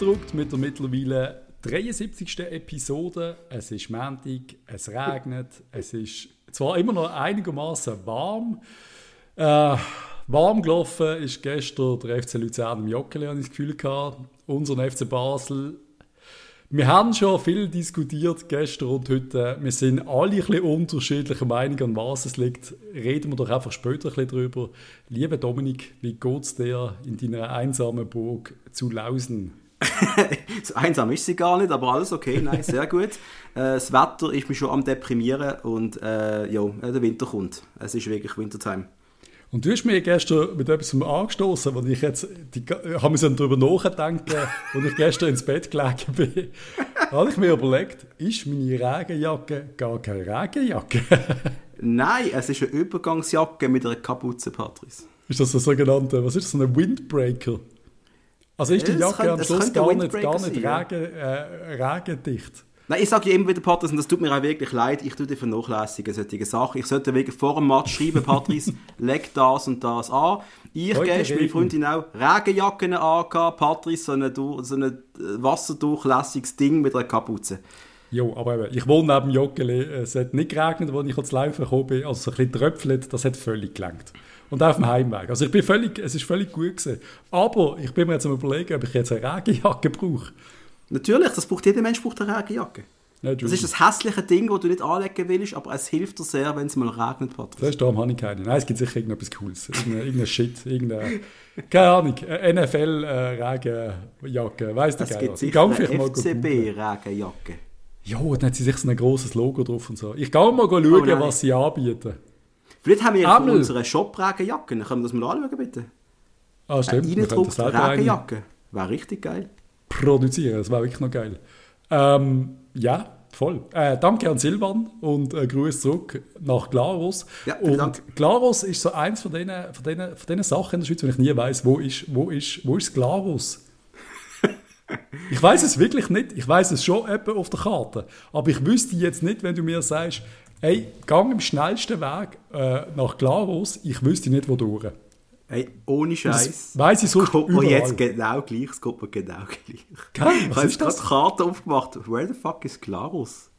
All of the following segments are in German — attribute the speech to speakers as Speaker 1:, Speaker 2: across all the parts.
Speaker 1: Reingedruckt mit der mittlerweile 73. Episode. Es ist Montag, es regnet, es ist zwar immer noch einigermaßen warm. Äh, warm gelaufen ist gestern der FC Luzern im Joggeli, habe ich das Gefühl gehabt. Unseren FC Basel. Wir haben schon viel diskutiert gestern und heute. Wir sind alle ein bisschen unterschiedlicher Meinung, an was es liegt. Reden wir doch einfach später ein bisschen drüber. Lieber Dominik, wie geht es dir in deiner einsamen Burg zu Lausen?
Speaker 2: so einsam ist sie gar nicht, aber alles okay, nein, sehr gut. Äh, das Wetter ist mich schon am deprimieren und äh, ja, der Winter kommt. Es ist wirklich Wintertime.
Speaker 1: Und du hast mir gestern mit etwas angestoßen, wo ich jetzt, die, habe mir darüber nachgedacht, als ich gestern ins Bett gelegen bin, habe ich mir überlegt, ist meine Regenjacke gar keine Regenjacke?
Speaker 2: Nein, es ist eine Übergangsjacke mit einer Kapuze, Patrice.
Speaker 1: Ist das ein sogenannter, was ist das, ein Windbreaker? Also ist die Jacke könnte, am Schluss gar nicht, gar nicht regen, äh, regendicht?
Speaker 2: Nein, ich sage ja immer wieder, Patrice, und das tut mir auch wirklich leid, ich tue dir vernachlässigen solche Sachen. Ich sollte wirklich vor dem Match schreiben, Patrice, leg das und das an. Ich gestern, meine Freundin auch, Regenjacken angehabt, Patrice, so ein, so äh, wasserdurchlässiges Ding mit einer Kapuze.
Speaker 1: Jo, aber eben, ich wohne neben Joggeli, es hat nicht geregnet, als ich ans Laufen gekommen bin, also so ein bisschen tröpfelt, das hat völlig gelangt. Und auch auf dem Heimweg. Also ich bin völlig, es ist völlig gut gewesen. Aber ich bin mir jetzt am überlegen, ob ich jetzt eine Regenjacke brauche.
Speaker 2: Natürlich, das braucht jeder Mensch braucht eine Regenjacke. Ja, das ist das hässliche Ding, das du nicht anlegen willst, aber es hilft dir sehr, wenn es mal regnet,
Speaker 1: Patrick. Das ist darum habe ich keine. Nein, es gibt sicher irgendetwas Cooles. Irgendein, irgendein Shit, irgendeine, keine Ahnung, NFL-Regenjacke, äh, weiss du
Speaker 2: Es gibt sicher eine FCB-Regenjacke.
Speaker 1: Ja, dann hat sie sich so ein grosses Logo drauf und so. Ich gehe mal schauen, oh was sie anbieten.
Speaker 2: Vielleicht haben wir ja von unseren Shop-Regenjacken. Können wir das mal anschauen, bitte?
Speaker 1: Ah, stimmt.
Speaker 2: Eine eingedruckte Regenjacke. Wäre richtig geil.
Speaker 1: Produzieren, das wäre wirklich noch geil. Ähm, ja, voll. Äh, danke an Silvan und äh, Grüße zurück nach Glaros.
Speaker 2: Ja,
Speaker 1: und
Speaker 2: Dank.
Speaker 1: Glaros ist so eins von diesen von denen, von denen Sachen in der Schweiz, wo ich nie weiß, wo ist, wo ist, wo ist Glaros? ich weiß es wirklich nicht. Ich weiß es schon etwa auf der Karte. Aber ich wüsste jetzt nicht, wenn du mir sagst, Hey, gang im schnellsten Weg äh, nach Glarus. Ich wüsste nicht, wo durch.
Speaker 2: Hey, ohne Scheiß.
Speaker 1: Weiß ich sonst
Speaker 2: überall. jetzt genau gleich, es geht mir genau gleich.
Speaker 1: Geil,
Speaker 2: ich habe jetzt gerade Karte aufgemacht. Where the fuck is Glarus?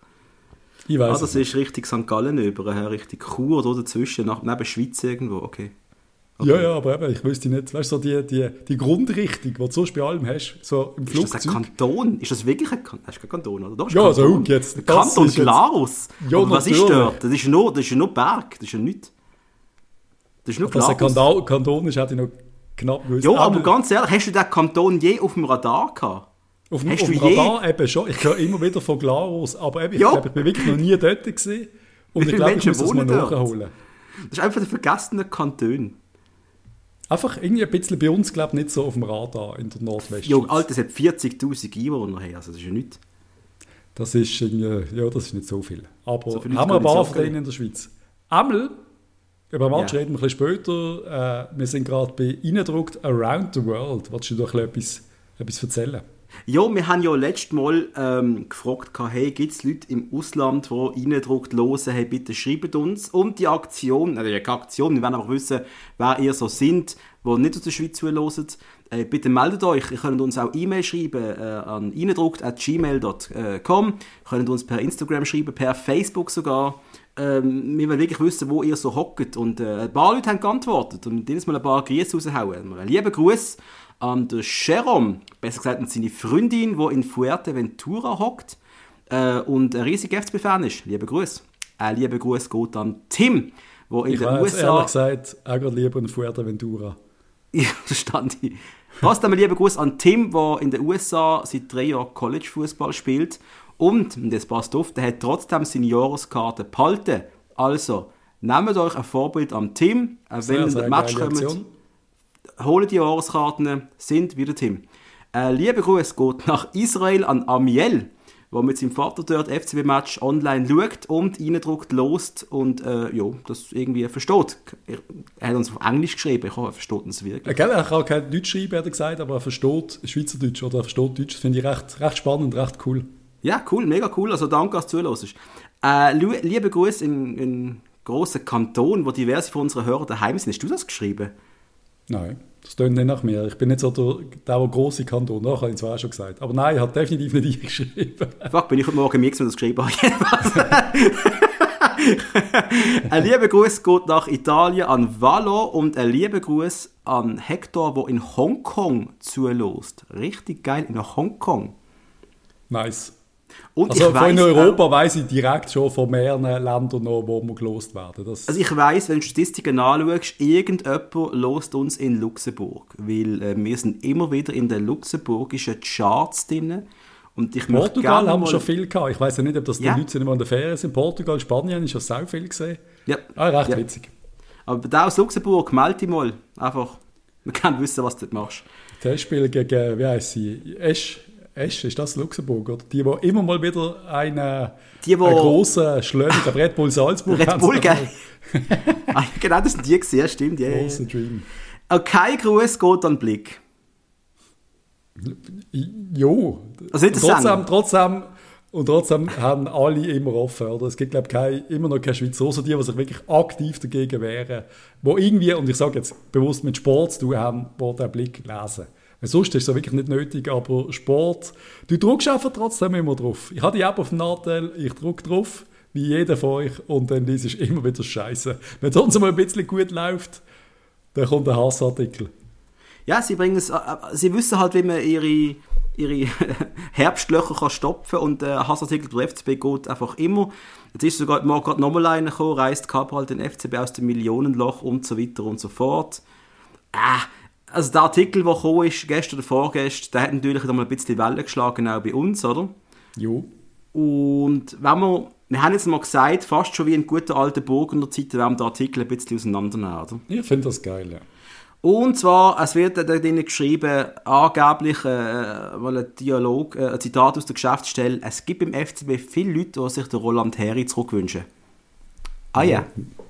Speaker 1: Ich weiß
Speaker 2: ah, das ist Richtung St. Gallen über, Richtung Chur oder dazwischen, nach, neben Schweiz irgendwo, okay.
Speaker 1: Okay. Ja, ja, aber eben, ich wüsste nicht, weißt du, so die, die, die Grundrichtung, die du sonst bei allem hast, so im Flugzeug.
Speaker 2: Ist das ein Kanton? Ist das wirklich ein Kanton? Hast du kein Kanton, oder?
Speaker 1: Doch, ja, also Kanton. so, jetzt.
Speaker 2: Kanton Glarus. Ja, aber was ist dort? Das ist, nur, das ist nur Berg, das ist ja nichts. Das ist nur
Speaker 1: Glarus. Dass ein Kanton ist, hätte ich noch knapp
Speaker 2: gewusst. Ja, aber ganz ehrlich, hast du den Kanton je auf dem Radar gehabt?
Speaker 1: Auf dem, auf dem Radar eben schon. Ich höre immer wieder von Glarus, aber eben, ich ja. glaube, ich bin wirklich noch nie dort gewesen. Und ich glaube, ich muss das mal nachholen.
Speaker 2: Das ist einfach der vergessene Kanton.
Speaker 1: Einfach irgendwie ein bisschen bei uns, glaube ich, nicht so auf dem Radar in der Nordwestschweiz.
Speaker 2: Jo, Alter, es hat 40'000 Einwohner her, also das ist ja nichts.
Speaker 1: Das ist, ja, das ist nicht so viel. Aber so haben wir ein paar von denen in der Schweiz. Einmal, über Match yeah. reden wir ein bisschen später, äh, wir sind gerade bei Eindruckt Around the World. Wolltest du doch etwas, etwas erzählen?
Speaker 2: Ja, wir haben ja letztes Mal ähm, gefragt, hey, gibt es Leute im Ausland, die reindruckt hören, hey, bitte schreibt uns. Und die Aktion, also die Aktion, wir wollen einfach wissen, wer ihr so sind, die nicht aus der Schweiz zuhören. Äh, bitte meldet euch, ihr könnt uns auch E-Mail schreiben äh, an reindruckt.gmail.com, ihr könnt uns per Instagram schreiben, per Facebook sogar. Ähm, wir wollen wirklich wissen, wo ihr so hockt. Und äh, ein paar Leute haben geantwortet und dieses Mal ein paar Grüße raushauen. Einen lieben Gruß an den Jerome, besser gesagt an seine Freundin, die in Fuerteventura hockt äh, und ein riesiger FCB-Fan ist. Liebe Grüße. Ein lieber Gruß geht an Tim, wo in
Speaker 1: ich
Speaker 2: den
Speaker 1: weiß, USA... ehrlich gesagt, auch lieber in Fuerteventura.
Speaker 2: Ja, verstand ich. Passt einmal lieber Gruß an Tim, der in den USA seit drei Jahren College-Fußball spielt. Und, und das passt auf, der hat trotzdem seine Jahreskarte behalten. Also, nehmt euch ein Vorbild am Tim, wenn ihr in den Match kommt holen die Jahreskarten, sind wieder Tim. Äh, liebe Grüße geht nach Israel an Amiel, der mit seinem Vater dort FCB-Match online schaut und reindruckt, lost und äh, ja, das irgendwie versteht. Er hat uns auf Englisch geschrieben, ich hoffe, er versteht uns wirklich.
Speaker 1: Okay, er kann kein Deutsch schreiben, hat er gesagt, aber er versteht Schweizerdeutsch oder er versteht Deutsch. Das finde ich recht, recht spannend, recht cool.
Speaker 2: Ja, cool, mega cool. Also danke, dass du zuhörst. Äh, liebe Grüße in, in grossen Kanton, wo diverse von unseren Hörern daheim sind. Hast du das geschrieben?
Speaker 1: Nein. Das klingt nicht nach mir. Ich bin nicht so der, der, der grosse Kanton. Das habe ich zwar auch schon gesagt. Aber nein, ich habe definitiv nicht eingeschrieben.
Speaker 2: Fuck, bin ich heute Morgen mir das geschrieben habe. ein lieber Gruß geht nach Italien an Valo und ein lieber Gruß an Hector, der in Hongkong zulässt. Richtig geil, in Hongkong.
Speaker 1: Nice. Und also weiss, in Europa äh, weiß ich direkt schon von mehreren Ländern noch, wo wir gelost werden.
Speaker 2: Das also ich weiß, wenn du Statistiken anschaust, irgendjemand lost uns in Luxemburg, weil äh, wir sind immer wieder in den luxemburgischen Charts drin. Und ich
Speaker 1: Portugal haben wir schon viel gehabt. Ich weiß ja nicht, ob das die ja. Leute sind, die in der Ferien sind. Portugal, Spanien ist ja sehr viel gesehen.
Speaker 2: Ja.
Speaker 1: Ah, recht
Speaker 2: ja.
Speaker 1: witzig.
Speaker 2: Aber da aus Luxemburg, melde dich mal. Einfach, man kann wissen, was du dort machst.
Speaker 1: Testspiel gegen, wie heißt sie? Esch, Esch, ist das Luxemburg? Oder? Die, die immer mal wieder eine, die, wo, einen grossen Schlöner, ich Red Bull Salzburg
Speaker 2: Red Bull, gell? ah, genau, das sind die gesehen, stimmt. Yeah. Großer Dream. Okay, Gruß geht an Blick.
Speaker 1: Jo.
Speaker 2: Also
Speaker 1: nicht trotzdem, trotzdem, und trotzdem haben alle immer offen. Oder? Es gibt, glaube ich, immer noch keine Schweizer, außer die, die sich wirklich aktiv dagegen wehren, wo irgendwie, und ich sage jetzt bewusst mit Sport zu tun haben, wo den Blick lesen. Sonst ist es wirklich nicht nötig, aber Sport, du drückst einfach trotzdem immer drauf. Ich habe die App auf dem Nachteil, ich drücke drauf, wie jeder von euch, und dann ist es immer wieder Scheiße. Wenn es uns mal ein bisschen gut läuft, dann kommt ein Hassartikel.
Speaker 2: Ja, sie bringen es, äh, äh, sie wissen halt, wie man ihre, ihre Herbstlöcher kann stopfen und der äh, Hassartikel der FCB geht einfach immer. Jetzt ist sogar mal gerade nochmal einer gekommen, reißt Kabral den FCB aus dem Millionenloch und so weiter und so fort. Ah, also der Artikel, der gekommen ist, gestern oder vorgestern, der hat natürlich mal ein bisschen Wellen geschlagen, auch bei uns, oder?
Speaker 1: Jo.
Speaker 2: Und wenn wir, wir haben jetzt mal gesagt, fast schon wie in guter alten Burgunder Zeit, werden wir den Artikel ein bisschen auseinandernehmen, oder?
Speaker 1: Ich finde das geil, ja.
Speaker 2: Und zwar, es wird da drin geschrieben, angeblich äh, mal ein Dialog, äh, ein Zitat aus der Geschäftsstelle, es gibt im FCB viele Leute, die sich den Roland Heri zurückwünschen. Ah ja.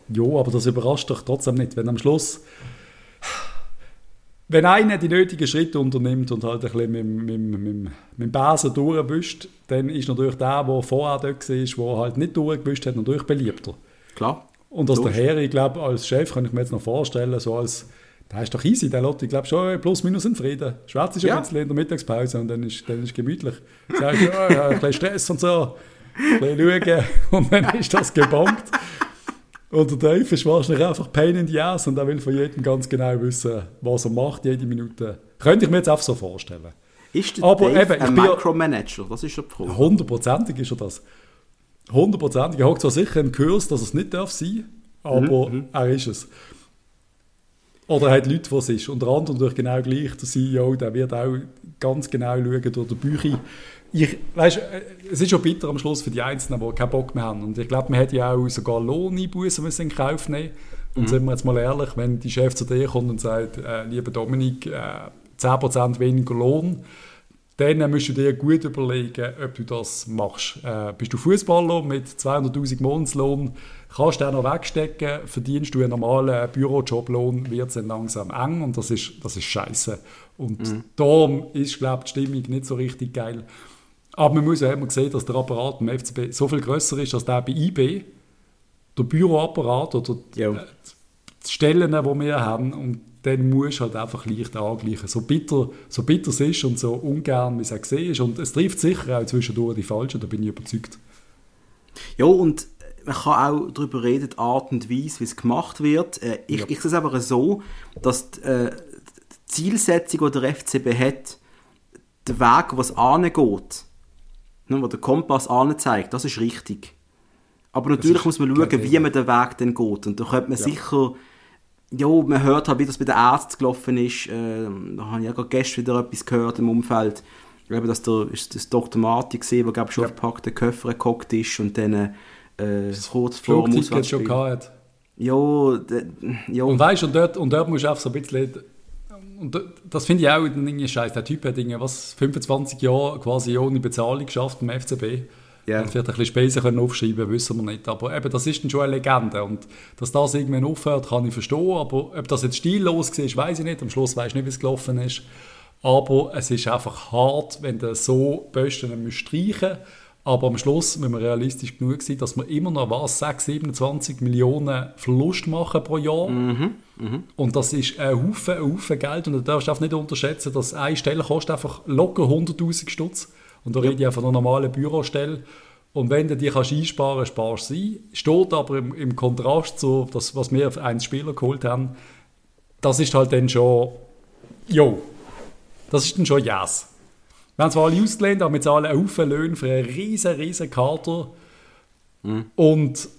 Speaker 1: Jo, aber das überrascht doch trotzdem nicht, wenn am Schluss wenn einer die nötigen Schritte unternimmt und halt ein bisschen mit, mit, mit, mit dem Besen durchwischt, dann ist natürlich der, der vorher dort war, der halt nicht durchgewischt hat, natürlich beliebter.
Speaker 2: Klar.
Speaker 1: Und als der Herr, ich glaube, als Chef kann ich mir jetzt noch vorstellen, so als, der ist doch easy, der Lotte, ich glaube schon plus minus in Frieden. Schwarz ist ja. ein bisschen in der Mittagspause und dann ist, dann ist gemütlich. Sag ich, ja, ja, ein bisschen Stress und so, ein bisschen schauen und dann ist das gebombt. Und der Dave ist wahrscheinlich einfach Pain in the Ass und er will von jedem ganz genau wissen, was er macht, jede Minute. Könnte ich mir jetzt einfach so vorstellen.
Speaker 2: Ist der Aber Dave eben, ein Micromanager? Das ist der Frage.
Speaker 1: Hundertprozentig ist er das. Hundertprozentig. Er hat zwar sicher einen Kurs, dass es nicht darf sein, aber mhm, mhm. er ist es. Oder er hat Leute, die es ist. Unter anderem durch genau gleich der CEO, der wird auch ganz genau schauen durch die Bücher, ich, weißt, es ist schon bitter am Schluss für die Einzelnen, die keinen Bock mehr haben. Und ich glaube, man hätte ja auch sogar Lohneinbußen müssen in Kauf nehmen. Und mhm. sind wir jetzt mal ehrlich, wenn die Chef zu dir kommt und sagt, äh, lieber Dominik, äh, 10% weniger Lohn, dann musst du dir gut überlegen, ob du das machst. Äh, bist du Fußballer mit 200'000 Monatslohn, kannst du den noch wegstecken, verdienst du einen normalen Bürojoblohn, wird es dann langsam eng und das ist, das ist scheiße. Und mhm. darum ist, glaube ich, die Stimmung nicht so richtig geil. Aber man muss ja immer sehen, dass der Apparat im FCB so viel größer ist als der bei IB. Der Büroapparat oder die, äh, die Stellen, die wir haben. Und dann muss du halt einfach leicht angleichen. So bitter, so bitter es ist und so ungern, wie es auch gesehen ist. Und es trifft sicher auch zwischendurch die Falschen, da bin ich überzeugt.
Speaker 2: Ja, und man kann auch darüber reden, die Art und Weise, wie es gemacht wird. Äh, ich, ja. ich sehe es aber so, dass die, äh, die Zielsetzung, die der FCB hat, der Weg, was angeht, ne, wo der Kompass anzeigt, das ist richtig. Aber natürlich muss man schauen, wie man den Weg dann geht. Und da könnte man ja. sicher, ja, man hört halt, wie das bei den Ärzten gelaufen ist. Äh, da habe ich ja gerade gestern wieder etwas gehört im Umfeld. Eben, dass der, ist das Dr. Martin gesehen, der glaube schon ja. gepackten Köpfe gekocht ist und dann äh, kurz vor dem
Speaker 1: Auswärtsspiel. schon gehabt.
Speaker 2: Ja, ja.
Speaker 1: Und weißt und dort, und dort musst du auch so ein bisschen und das finde ich auch irgendwie scheiße. Der Typ hat was 25 Jahre quasi ohne Bezahlung geschafft im FCB. Yeah. Und vielleicht ein bisschen Spesen können aufschreiben, wissen wir nicht. Aber eben, das ist dann schon eine Legende. Und dass das irgendwann aufhört, kann ich verstehen. Aber ob das jetzt stillos war, weiß ich nicht. Am Schluss weiß ich nicht, wie es gelaufen ist. Aber es ist einfach hart, wenn du so Posten streichen Aber am Schluss müssen wir realistisch genug sein, dass wir immer noch was, 6, 27 Millionen Verlust machen pro Jahr.
Speaker 2: Mhm.
Speaker 1: Und das ist ein Haufen, ein Haufen Geld. Und du darfst auch nicht unterschätzen, dass eine Stelle kostet einfach locker 100'000 Stutz. Und da rede ich von einer normalen Bürostelle. Und wenn du die kannst einsparen kannst, sparst du sie. Steht aber im, im Kontrast zu das, was wir für einen Spieler geholt haben. Das ist halt dann schon, jo, das ist dann schon yes. Wir haben zwar alle ausgelehnt, aber wir zahlen einen Haufen Löhne für einen riesen, riesen Kader und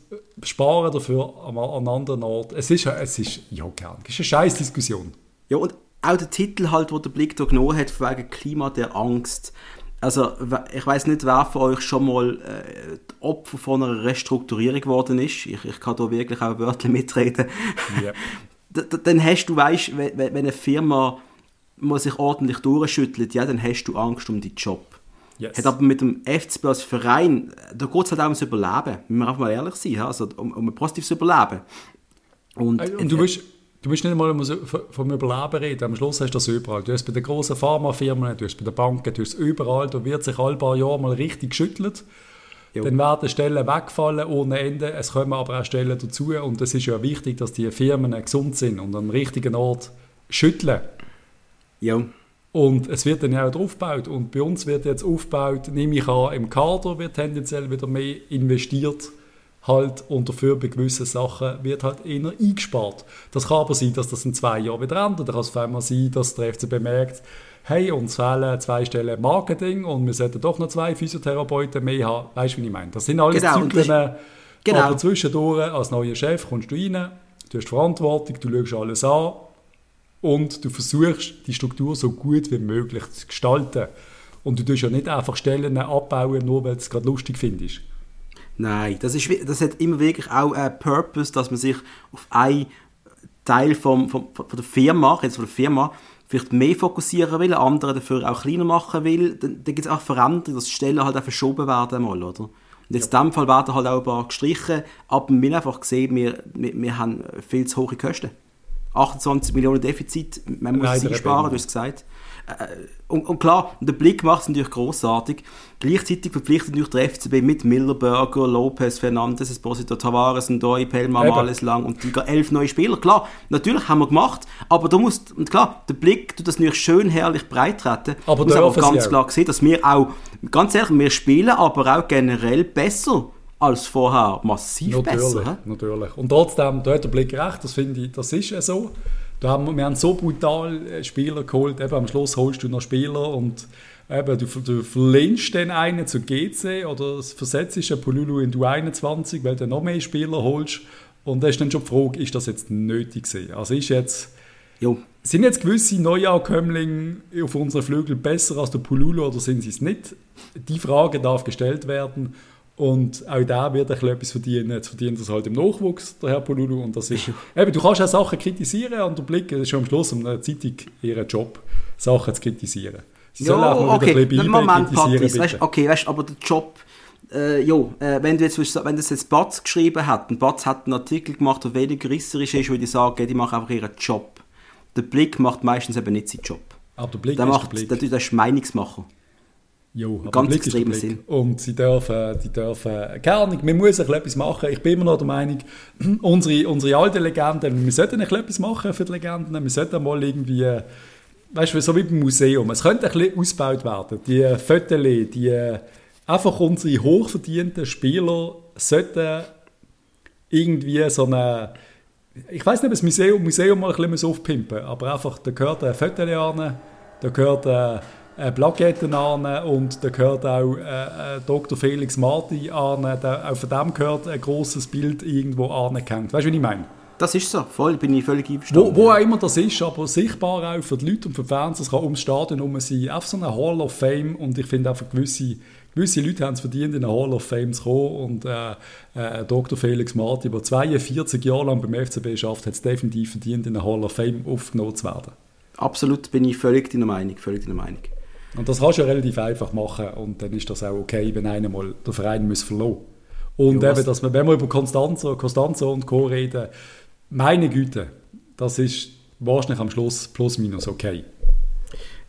Speaker 1: sparen dafür an einem anderen Ort. Es ist, es ist ja, gern. Es ist eine scheiß Diskussion.
Speaker 2: Ja, und auch der Titel halt, wo der Blick da genommen hat, von wegen Klima der Angst. Also, ich weiß nicht, wer von euch schon mal äh, Opfer von einer Restrukturierung geworden ist. Ich, ich kann da wirklich auch Wörter mitreden. D- dann hast du, weißt, wenn eine Firma mal sich ordentlich durchschüttelt, ja, dann hast du Angst um deinen Job.
Speaker 1: Yes.
Speaker 2: Hat aber mit dem FCB als Verein, da geht es halt auch ums Überleben. Müssen wir einfach mal ehrlich sein, also um, um ein positives Überleben. Und,
Speaker 1: Äh, Und du musst, du musst nicht einmal vom Überleben reden. Am Schluss hast du das überall. Du hast bei den grossen Pharmafirmen, du hast bei den Banken, du hast überall. Da wird sich alle paar Jahre mal richtig geschüttelt.
Speaker 2: Jo.
Speaker 1: Dann werden Stellen wegfallen ohne Ende. Es kommen aber auch Stellen dazu. Und es ist ja wichtig, dass die Firmen gesund sind und am richtigen Ort schütteln.
Speaker 2: Ja,
Speaker 1: Und es wird dann ja auch aufgebaut. Und bei uns wird jetzt aufgebaut, nehme ich an, im Kader wird tendenziell wieder mehr investiert. Halt, und dafür bei gewissen Sachen wird halt eher eingespart. Das kann aber sein, dass das in zwei Jahren wieder ändert. Da kann es einmal sein, dass der FCB merkt, hey, uns fehlen zwei Stellen Marketing und wir sollten doch noch zwei Physiotherapeuten mehr haben. Weißt du, wie ich meine? Das sind alles
Speaker 2: Genau, und das-
Speaker 1: Zyklen.
Speaker 2: genau.
Speaker 1: Aber zwischendurch, als neuer Chef, kommst du rein, du hast Verantwortung, du schaust alles an und du versuchst, die Struktur so gut wie möglich zu gestalten. Und du tust ja nicht einfach Stellen abbauen, nur weil du es gerade lustig findest.
Speaker 2: Nein, das, ist, das hat immer wirklich auch einen Purpose, dass man sich auf einen Teil vom, vom, von der Firma, jetzt von der Firma, vielleicht mehr fokussieren will, andere dafür auch kleiner machen will. Dann, dann gibt es auch Veränderungen, dass Stellen halt auch verschoben werden mal, oder? Und jetzt in diesem Fall werden halt auch ein paar gestrichen, aber haben einfach gesehen, wir, wir, wir haben viel zu hohe Kosten. 28 Millionen Defizit, man muss
Speaker 1: Leider
Speaker 2: sie sparen,
Speaker 1: eben.
Speaker 2: du hast es gesagt. Äh, Und, und klar, der Blick macht es natürlich großartig. Gleichzeitig verpflichtet natürlich der FCB mit Millerberger, Lopez, Fernandes, Esposito, Tavares, Ndoi, Pelma. Males Lang und die elf neue Spieler. Klar, natürlich haben wir gemacht, aber du musst, und klar, der Blick tut das natürlich schön herrlich breit treten.
Speaker 1: Aber
Speaker 2: Du musst aber ganz klar sehen, dass wir auch, ganz ehrlich, wir spielen aber auch generell besser als vorher. Massiv
Speaker 1: Natürlich,
Speaker 2: besser.
Speaker 1: natürlich. Und trotzdem, da hat der Blick recht, das finde ich, das ist ja so. Da haben wir, haben so brutal äh, Spieler geholt, eben am Schluss holst du noch Spieler und eben, du, du verlehnst den einen zu GC oder versetzt einen Pululu in du 21, weil du noch mehr Spieler holst. Und da ist dann schon die Frage, ist das jetzt nötig gewesen? Also ist jetzt,
Speaker 2: Jo.
Speaker 1: sind jetzt gewisse Neuankömmlinge auf unseren Flügeln besser als der Pululu oder sind sie es nicht? Die Frage darf gestellt werden. Und auch da wird ein bisschen etwas verdienen. Jetzt verdient das halt im Nachwuchs, der Herr Pululu. Und das ist, eben, du kannst auch Sachen kritisieren und der Blick, ist schon am Schluss einer Zeitung ihr Job, Sachen zu kritisieren. Sie mal
Speaker 2: okay.
Speaker 1: ein bisschen
Speaker 2: Moment,
Speaker 1: kritisieren,
Speaker 2: Patrice, weißt, okay, weißt, aber der Job, äh, jo, äh, wenn du jetzt, wenn das jetzt Batz geschrieben hat, und Batz hat einen Artikel gemacht, der weniger risserisch ist, würde ich sagen, die machen einfach ihren Job. Der Blick macht meistens eben nicht seinen Job.
Speaker 1: Aber der Blick
Speaker 2: Der
Speaker 1: ist der
Speaker 2: macht,
Speaker 1: Blick.
Speaker 2: der, der ist Meinungsmacher.
Speaker 1: Jo,
Speaker 2: Ganz
Speaker 1: Blick
Speaker 2: extremen. Sinn.
Speaker 1: Und sie dürfen, die dürfen, Ahnung, man muss ein etwas machen. Ich bin immer noch der Meinung, unsere, unsere alten Legenden, wir sollten ein etwas machen für die Legenden. Wir sollten mal irgendwie, weißt du, so wie beim Museum, es könnte ein bisschen ausgebaut werden. Die Fotos, die, einfach unsere hochverdienten Spieler sollten irgendwie so eine, ich weiß nicht, ob das Museum, Museum mal ein bisschen aufpimpen aber einfach, da gehört ein Foto an, da gehört äh, eine Plakette an und da gehört auch äh, äh, Dr. Felix Marti an, da, auch von dem gehört ein großes Bild irgendwo angehängt. Weißt du, wie ich meine?
Speaker 2: Das ist so, voll, bin ich völlig einverstanden.
Speaker 1: Wo, wo auch immer das ist, aber sichtbar auch für die Leute und für die Fans, es kann ums Stadion herum sein, einfach so eine Hall of Fame und ich finde einfach gewisse, gewisse Leute haben es verdient, in eine Hall of Fame zu kommen und äh, äh, Dr. Felix Marti, der 42 Jahre lang beim FCB schafft, hat es definitiv verdient, in eine Hall of Fame aufgenommen zu werden.
Speaker 2: Absolut bin ich völlig deiner Meinung, völlig deiner Meinung.
Speaker 1: Und das kannst du ja relativ einfach machen und dann ist das auch okay, wenn einer mal den Verein muss verlassen Und
Speaker 2: Ja,
Speaker 1: eben, dass wir, wenn wir über Constanzo, Costanzo und Co. reden, meine Güte, das ist wahrscheinlich am Schluss plus minus okay.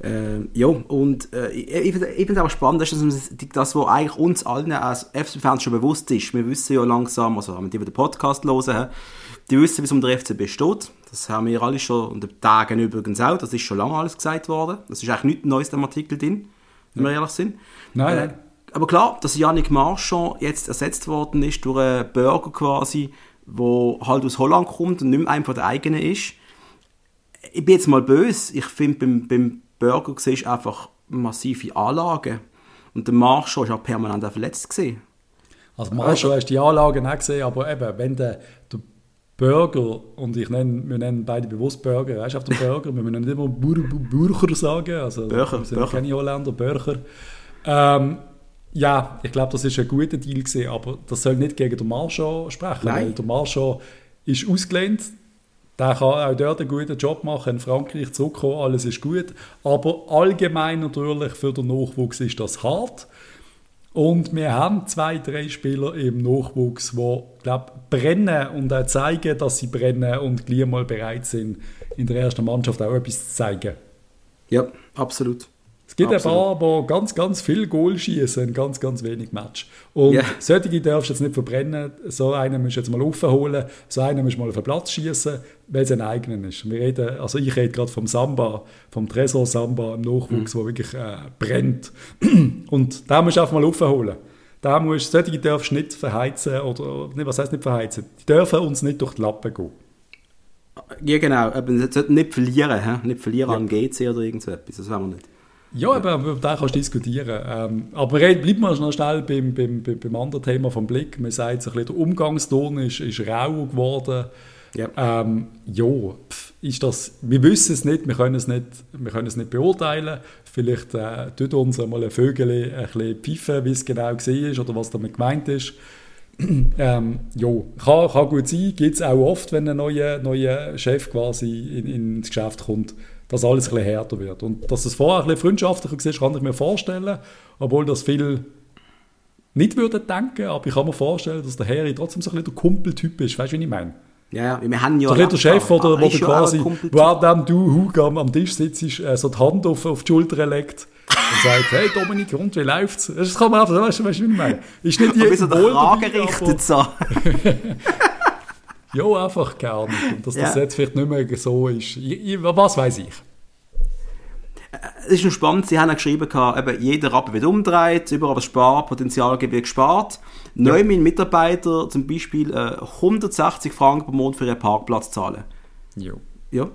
Speaker 2: Äh, ja, und äh, ich, ich finde es auch spannend, dass das, das, was eigentlich uns allen als FC-Fans schon bewusst ist. Wir wissen ja langsam, also die, die den Podcast hören, die wissen, wie es um den FCB steht. Das haben wir alle schon, und den Tagen übrigens auch, das ist schon lange alles gesagt worden. Das ist eigentlich nichts Neues im Artikel drin, wenn wir ehrlich sind.
Speaker 1: Nein, nein. Äh,
Speaker 2: aber klar, dass Yannick Marchand jetzt ersetzt worden ist durch einen Burger quasi, der halt aus Holland kommt und nicht mehr einer der eigenen ist. Ich bin jetzt mal böse. Ich finde, beim, beim Burger siehst einfach massive Anlagen. Und der Marchand war auch permanent verletzt. Gewesen.
Speaker 1: Also Marchand hast die Anlagen auch gesehen, aber eben, wenn der, der Burger, und ich nenne, wir nennen beide bewusst Burger, weißt du, auf dem Burger, wir müssen nicht immer Bur Burger sagen, also
Speaker 2: Burger,
Speaker 1: wir sind Burger. keine Holländer, Burger. Ähm, ja, ich glaube, das ist ein guter Deal gewesen, aber das soll nicht gegen den Marchand sprechen, Nein. weil der Marchand ist ausgelehnt, der kann auch dort einen guten Job machen, in Frankreich zurückkommen, alles ist gut, aber allgemein natürlich für den Nachwuchs ist das hart. Und wir haben zwei, drei Spieler im Nachwuchs, die glaub, brennen und auch zeigen, dass sie brennen und gleich mal bereit sind, in der ersten Mannschaft auch etwas zu zeigen.
Speaker 2: Ja, absolut.
Speaker 1: Es gibt Absolut. ein paar, die ganz, ganz viel Goal schießen ganz, ganz wenig Match. Und yeah. solche darfst du jetzt nicht verbrennen. So einen musst du jetzt mal aufholen, so einen musst du mal auf den Platz schießen, weil es ein eigener ist. Wir reden, also ich rede gerade vom Samba, vom Tresor Samba im Nachwuchs, mhm. wo wirklich äh, brennt. Und da musst du einfach mal aufholen. Da musst, solche darfst du nicht verheizen, oder was heißt nicht verheizen? Die dürfen uns nicht durch die Lappen gehen.
Speaker 2: Ja, genau. Aber nicht verlieren, he? nicht verlieren ja. an GC oder irgendetwas. Das wollen wir nicht.
Speaker 1: Ja, aber über den kannst du diskutieren. Ähm, aber bleibt mal noch schnell beim, beim, beim anderen Thema vom Blick. Man sagt, so ein bisschen, der Umgangston ist, ist rauer geworden. Ja. Ähm, ja, pf, ist das, wir wissen es nicht, wir können es nicht, wir können es nicht beurteilen. Vielleicht äh, tut uns einmal ein Vögel ein bisschen pfeifen, wie es genau war oder was damit gemeint ist. ähm, ja, kann, kann gut sein, gibt es auch oft, wenn ein neuer, neuer Chef quasi in, ins Geschäft kommt dass alles ein bisschen härter wird. Und dass es vorher ein bisschen freundschaftlicher war, kann ich mir vorstellen, obwohl das viel nicht würde denken, aber ich kann mir vorstellen, dass der Harry trotzdem so ein bisschen der Kumpeltyp ist. Weißt du, wie ich meine?
Speaker 2: Ja, wir haben ja...
Speaker 1: So ein der Chef, oder, wo du quasi, während du Hug am, am Tisch sitzt, äh, so die Hand auf, auf die Schulter legt und sagt, hey Dominik, und wie läuft's? Das kann man einfach, weißt du, weißt du, wie ich meine? Ist nicht
Speaker 2: die so Frage gerichtet so.
Speaker 1: Ja, einfach nicht. Und dass ja. das jetzt vielleicht nicht mehr so ist. Ich, was weiß ich.
Speaker 2: Es ist noch spannend, sie haben ja geschrieben, eben, jeder Rappen wird umgedreht, überall das Sparpotenzial wird gespart. Ja. Neu Mitarbeiter zum Beispiel äh, 160 Franken pro Monat für ihren Parkplatz zahlen.
Speaker 1: Jo.
Speaker 2: Ja.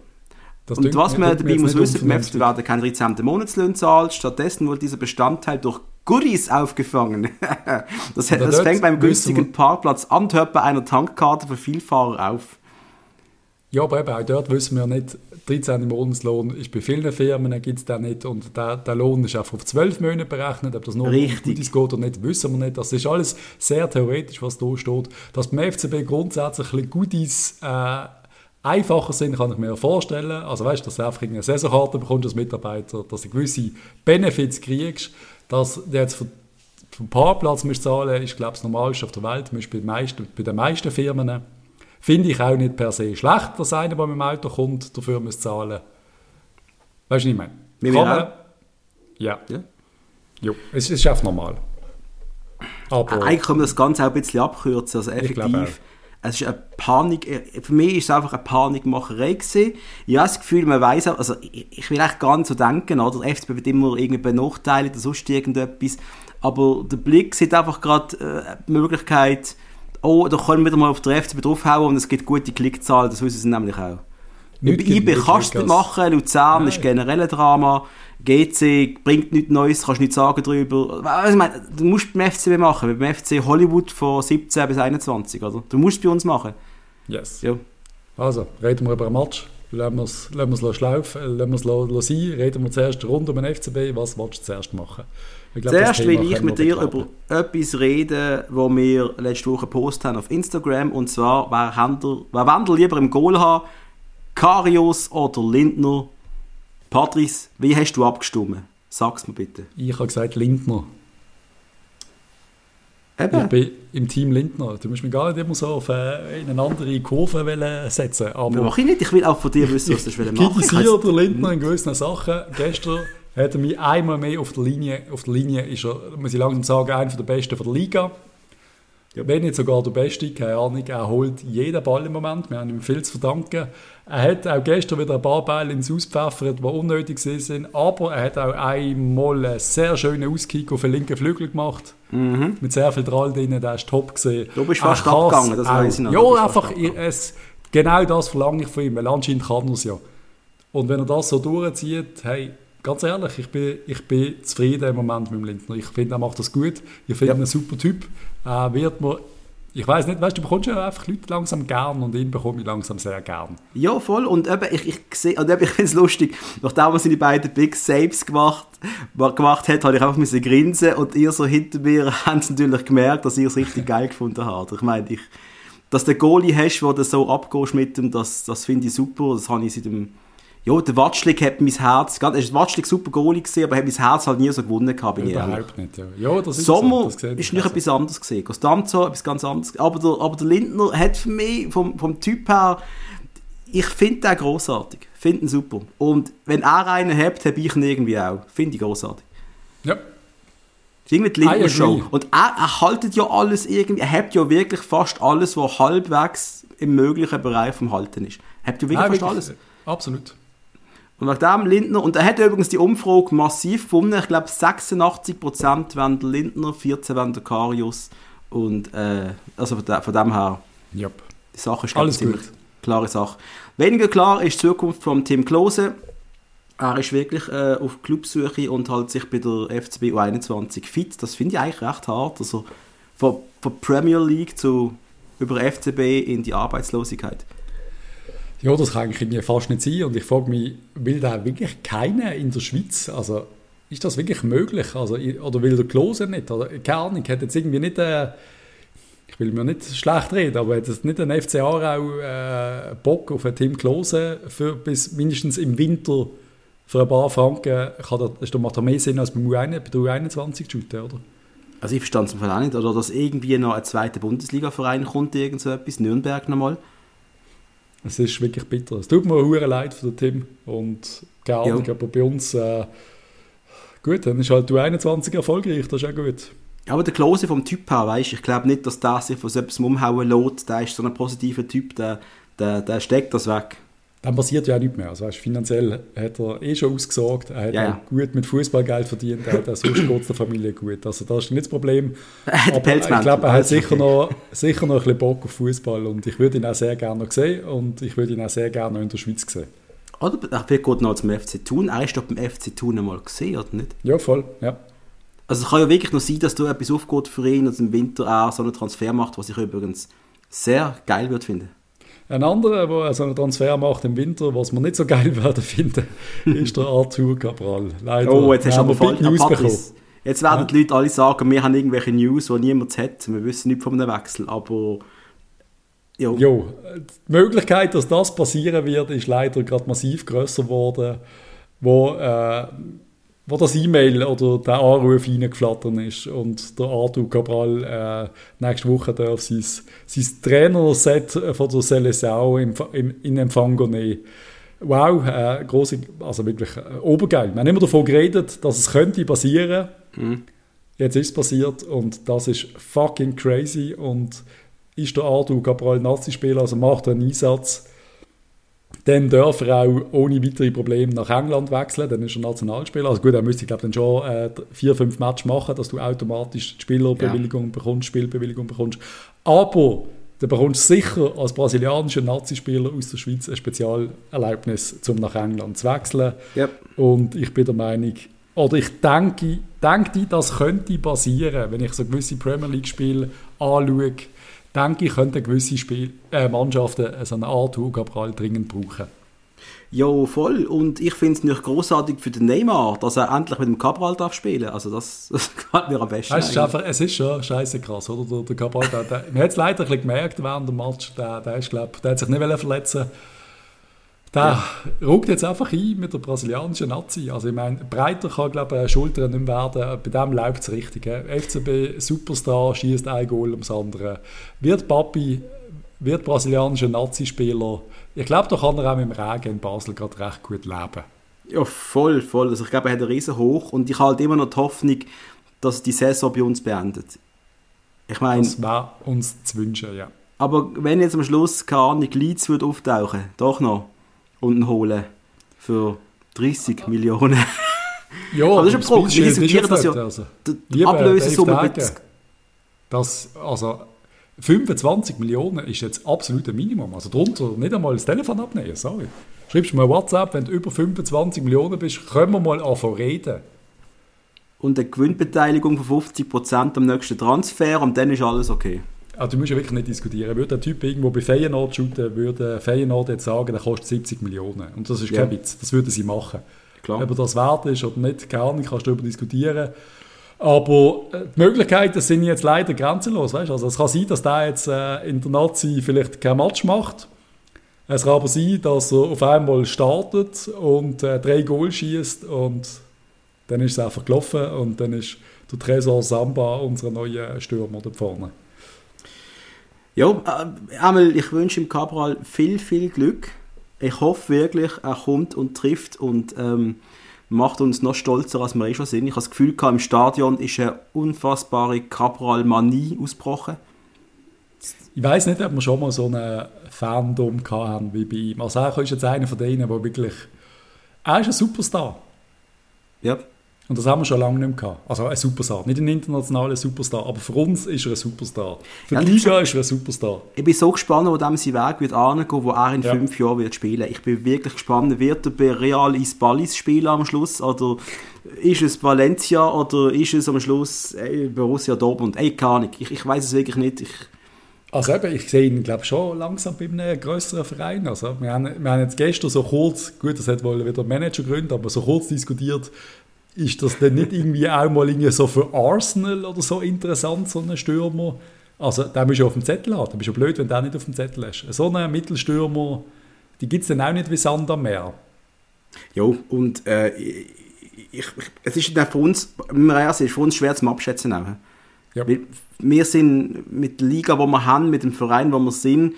Speaker 2: Das und was man dabei muss wissen, beim werden kein 13. Monatslöhn zahlt, stattdessen wurde dieser Bestandteil durch Goodies aufgefangen. das, das fängt beim günstigen Parkplatz Antwerpen einer Tankkarte für Vielfahrer auf.
Speaker 1: Ja, aber eben auch dort wissen wir nicht, 13 Monatslohn ist bei vielen Firmen gibt es den nicht und der, der Lohn ist auch auf 12 Monate berechnet, ob das nur
Speaker 2: Richtig.
Speaker 1: Goodies geht oder nicht, wissen wir nicht. Das ist alles sehr theoretisch, was da steht. Dass beim FCB grundsätzlich Goodies äh, einfacher sind, kann ich mir vorstellen. Also weißt du, dass du einfach eine Saisonkarte bekommst als Mitarbeiter, dass du gewisse Benefits kriegst, dass du jetzt für, den Parkplatz musst zahlen ist, glaube ich, das Normalste auf der Welt, bei, den meisten, bei den meisten Firmen. Finde ich auch nicht per se schlecht, dass einer, der mit dem Auto kommt, dafür muss zahlen Weißt du, was ich meine?
Speaker 2: Kann man,
Speaker 1: ja. ja. Jo, es ist einfach normal.
Speaker 2: Aber, Eigentlich können wir das Ganze auch ein bisschen abkürzen. Also effektiv, es ist eine Panik, äh, für mich ist es einfach eine Panikmacherei gewesen. Ich habe das Gefühl, man weiß also ich, ich will echt gar nicht so denken, oder? Der FCB wird immer irgendwie benachteiligt oder sonst irgendetwas. Aber der Blick sieht einfach gerade äh, die Möglichkeit, oh, da können wir wieder mal auf der FCB draufhauen und es gibt gute Klickzahlen, das wissen sie nämlich auch. Nicht IB kannst du machen, Luzern Nein. ist generell ein Drama. GC bringt nichts Neues, kannst nichts sagen darüber. Also, ich meine, du musst beim FCB machen, beim FC Hollywood von 17 bis 21, oder? Du musst es bei uns machen.
Speaker 1: Yes. Ja. Also, reden wir über einen Match. Lassen wir es, lassen wir es laufen, lassen wir es sein. Reden wir zuerst rund um den FCB. Was willst du zuerst machen?
Speaker 2: Ich glaub, zuerst will ich mit dir über etwas reden, was wir letzte Woche gepostet haben auf Instagram. Und zwar, wer, Wendel lieber im Goal haben, Karius oder Lindner? Patrice, wie hast du abgestimmt? Sag's mir bitte.
Speaker 1: Ich habe gesagt Lindner. Eben. Ich bin im Team Lindner. Du musst mich gar nicht immer so auf äh, in eine andere Kurve setzen.
Speaker 2: Aber mach ich nicht. Ich will auch von dir wissen, was du
Speaker 1: machen willst. Ich kritisiere Lindner in gewissen Sachen. Gestern hat er mich einmal mehr auf der Linie, auf der Linie ist er, muss ich langsam sagen, einer der Besten der Liga. Ja. Wenn nicht sogar der Beste, keine Ahnung, er holt jeden Ball im Moment, wir haben ihm viel zu verdanken. Er hat auch gestern wieder ein paar Bälle ins Auspfeffert, die unnötig sind, aber er hat auch einmal einen sehr schönen Auskick auf den linken Flügel gemacht. Mhm. Mit sehr viel Drall drin, der war top gesehen.
Speaker 2: Du bist fast abgegangen, das weiß ich noch.
Speaker 1: Ja, einfach, es, genau das verlange ich von ihm, weil anscheinend kann er es ja. Und wenn er das so durchzieht, hey, ganz ehrlich, ich bin, ich bin zufrieden im Moment mit dem Lindner. Ich finde, er macht das gut. Ich finde ja. ihn ein super Typ. Er wird mir ich weiß nicht, weißt du, bekommst ja einfach Leute langsam gern und ihn bekomme ich langsam sehr gern.
Speaker 2: Ja, voll. Und eben, ich, ich, sehe, und eben, ich finde es lustig, nachdem er seine beiden Big Saves gemacht, gemacht hat, habe ich einfach müssen grinsen und ihr so hinter mir habt natürlich gemerkt, dass ihr es richtig geil gefunden habt. Ich meine, ich, dass du den Goalie hast, der so abgehst mit ihm, das, das finde ich super. Das habe ich seit dem ja, der Watschlik hat mein Herz, er ist Watschlik super Goalie gesehen, aber hat mein Herz halt nie so gewonnen gehabt, bin
Speaker 1: Überhaupt nicht, ja. ja das
Speaker 2: ist Sommer so, das ist nicht etwas anderes gesehen, Costanzo etwas ganz anderes, aber der, aber der Lindner hat für mich vom, vom Typ her, ich finde den großartig, finde ihn super und wenn er einen hat, habe ich ihn irgendwie auch, finde ich großartig.
Speaker 1: Ja.
Speaker 2: Das ist irgendwie die Lindner Show und er, er haltet ja alles irgendwie, er hat ja wirklich fast alles, was halbwegs im möglichen Bereich vom Halten ist. Er hat ja wirklich Nein, fast wirklich, alles.
Speaker 1: Absolut.
Speaker 2: Und nach dem Lindner, und er hat übrigens die Umfrage massiv gefunden, ich glaube 86% wollen Lindner, 14 wollen der Karius und äh, also von, de, von dem her,
Speaker 1: yep.
Speaker 2: die Sache ist
Speaker 1: Alles ziemlich gut.
Speaker 2: klare Sache. Weniger klar ist die Zukunft von Tim Klose. Er ist wirklich äh, auf Clubsuche und hält sich bei der FCB U21 fit. Das finde ich eigentlich recht hart. Also von, von Premier League zu über FCB in die Arbeitslosigkeit.
Speaker 1: Ja, das kann eigentlich fast nicht sein. Und ich frage mich, will da wirklich keiner in der Schweiz? Also, ist das wirklich möglich? Also, oder will der Klose nicht? Oder, keine Ahnung, hat jetzt irgendwie nicht, äh, ich will mir nicht schlecht reden, aber hat jetzt nicht ein FC Aarau äh, Bock auf ein Team Klose für bis mindestens im Winter für ein paar Franken, kann das, das macht mehr Sinn als beim U1, bei der U21 shooten, oder?
Speaker 2: Also ich verstand es auch nicht. Oder dass irgendwie noch ein zweiter Bundesliga-Verein kommt, irgend so etwas, Nürnberg nochmal.
Speaker 1: Es ist wirklich bitter. Es tut mir auch leid für den Tim und Ahnung, ja. aber bei uns äh, gut, dann ist halt du 21 erfolgreich, das ist auch gut.
Speaker 2: Aber der Klose vom Typ her, weißt, ich glaube nicht, dass der sich von so etwas umhauen lässt. Der ist so ein positiver Typ, der, der, der steckt das weg.
Speaker 1: Dann passiert ja auch nichts mehr. Also, weißt, finanziell hat er eh schon ausgesorgt, er hat ja, gut mit Fußballgeld verdient, er hat auch sonst der Familie gut. Also das ist nicht das Problem. Aber ich glaube, er hat sicher noch, sicher noch ein bisschen Bock auf Fußball und ich würde ihn auch sehr gerne noch sehen und ich würde ihn auch sehr gerne noch in der Schweiz sehen.
Speaker 2: Oder er geht noch zum FC Thun. Er ist doch beim FC Thun einmal gesehen, oder nicht?
Speaker 1: Ja, voll, ja.
Speaker 2: Also es kann ja wirklich noch sein, dass du etwas aufgeht für ihn und im Winter auch so einen Transfer macht, was ich übrigens sehr geil würde finden.
Speaker 1: Ein anderer, der so einen Transfer macht im Winter, was wir nicht so geil werden finden, ist der Arthur Cabral.
Speaker 2: Leider oh, jetzt hast du aber voll News bekommen. Jetzt werden ja. die Leute alle sagen, wir haben irgendwelche News, die niemand hat. Wir wissen nicht von einem Wechsel, aber...
Speaker 1: Jo. jo. Die Möglichkeit, dass das passieren wird, ist leider gerade massiv größer geworden, wo äh, wo das E-Mail oder der Anruf reingeflattert ist und der Arthur Cabral äh, nächste Woche darf sein, sein Trainerset von der Seleção in, in, in Empfang nehmen. Wow, äh, große, also wirklich äh, obergeil. Wir haben immer davon geredet, dass es könnte passieren. Mhm. Jetzt ist es passiert und das ist fucking crazy und ist der Arthur Cabral Nazi-Spieler, also macht er einen Einsatz dann darf er auch ohne weitere Probleme nach England wechseln, dann ist er Nationalspieler. Also gut, er müsste glaube dann schon äh, vier, fünf Matches machen, dass du automatisch die Spielerbewilligung ja. bekommst, Spielbewilligung bekommst. Aber du bekommst sicher als brasilianischer Nazispieler aus der Schweiz eine Spezialerlaubnis, um nach England zu wechseln.
Speaker 2: Yep.
Speaker 1: Und ich bin der Meinung, oder ich denke, denke, das könnte passieren, wenn ich so gewisse Premier League-Spiele anschaue, denke ich, könnten gewisse Spiel äh, Mannschaften so eine Art Hugo Cabral dringend brauchen.
Speaker 2: Ja, voll. Und ich finde es nicht großartig für den Neymar, dass er endlich mit dem Cabral darf spielen. Also das, das gefällt mir am besten.
Speaker 1: Weißt, es, einfach, es ist schon scheiße krass, oder? Der, der Cabral, der, der, man hat es leider ein bisschen gemerkt während dem Match. Der, der, ist, glaub, der hat sich nicht verletzen der Der ja. ruckt jetzt einfach ein mit der brasilianischen Nazi. Also ich meine, breiter kann glaube ich Schultern nicht mehr werden. Bei dem läuft es richtig. FCB Superstar schießt ein Goal ums andere. Wird Papi, wird brasilianischer Nazi-Spieler. Ich glaube, da kann er auch mit dem Regen in Basel gerade recht gut leben.
Speaker 2: Ja, voll, voll. Also ich glaube, er hat einen riesen Hoch und ich habe halt immer noch die Hoffnung, dass die Saison bei uns beendet.
Speaker 1: Ich meine... Das wäre uns zu wünschen, ja.
Speaker 2: Aber wenn jetzt am Schluss, keine Ahnung, Leeds würde auftauchen, doch noch, und holen für 30 Millionen.
Speaker 1: ja, aber das ist ein Problem. Wir diskutieren das ja. Also.
Speaker 2: Die Ablösesumme mit...
Speaker 1: Das, also 25 Millionen ist jetzt absolut ein Minimum. Also drunter nicht einmal das Telefon abnehmen, sorry. Schreibst du mal WhatsApp, wenn du über 25 Millionen bist, können wir mal anfangen reden.
Speaker 2: Und eine Gewinnbeteiligung von 50% am nächsten Transfer und dann ist alles okay.
Speaker 1: Also du musst ja wirklich nicht diskutieren. Würde der Typ irgendwo bei Feyenoord shooten, würde Feyenoord jetzt sagen, der kostet 70 Millionen. Und das ist ja. kein Witz. Das würden sie machen. Klar. Ob das wert ist oder nicht, keine Ahnung, kannst du darüber diskutieren. Aber äh, die Möglichkeiten sind jetzt leider grenzenlos. Weißt? Also es kann sein, dass der jetzt äh, in der Nazi vielleicht kein Match macht. Es kann aber sein, dass er auf einmal startet und äh, drei Goal schießt und dann ist es einfach gelaufen und dann ist der Tresor Samba unser neuer Stürmer da vorne.
Speaker 2: Ja, äh, ich wünsche ihm Cabral viel, viel Glück. Ich hoffe wirklich, er kommt und trifft und ähm, macht uns noch stolzer, als wir eh schon sind. Ich habe das Gefühl, im Stadion ist eine unfassbare Cabral-Manie ausgebrochen.
Speaker 1: Ich weiß nicht, ob wir schon mal so einen Fandom hatten wie bei ihm. Also er ist jetzt einer von denen, der wirklich... Er ist ein Superstar.
Speaker 2: Ja.
Speaker 1: Und das haben wir schon lange nicht mehr gehabt. Also ein Superstar. Nicht ein internationaler Superstar, aber für uns ist er ein Superstar. Für ja, die Liga ist er ein Superstar.
Speaker 2: Ich bin so gespannt, wo dem sein Weg wird angehen, wo er in ja. fünf Jahren wird spielen. Ich bin wirklich gespannt, wird er bei Real Isbalis spielen am Schluss oder ist es Valencia oder ist es am Schluss ey, Borussia Dortmund? Ey, keine Ahnung. Ich, ich weiß es wirklich nicht. Ich,
Speaker 1: also eben, ich sehe ihn glaube schon langsam bei einem größeren Verein. Also wir haben, wir haben jetzt gestern so kurz, gut, das hat wohl wieder Manager gründet, aber so kurz diskutiert, ist das denn nicht irgendwie auch mal irgendwie so für Arsenal oder so interessant, so ein Stürmer? Also, den musst du auf dem Zettel haben. Du bist ja blöd, wenn du den nicht auf dem Zettel hast. So einen Mittelstürmer, die gibt es dann auch nicht wie Sand am Meer.
Speaker 2: Ja, und äh, ich, ich, es ist dann für uns, es ist für uns schwer zum Abschätzen auch. Ja. Wir, wir sind mit der Liga, die wir haben, mit dem Verein, wo wir sind,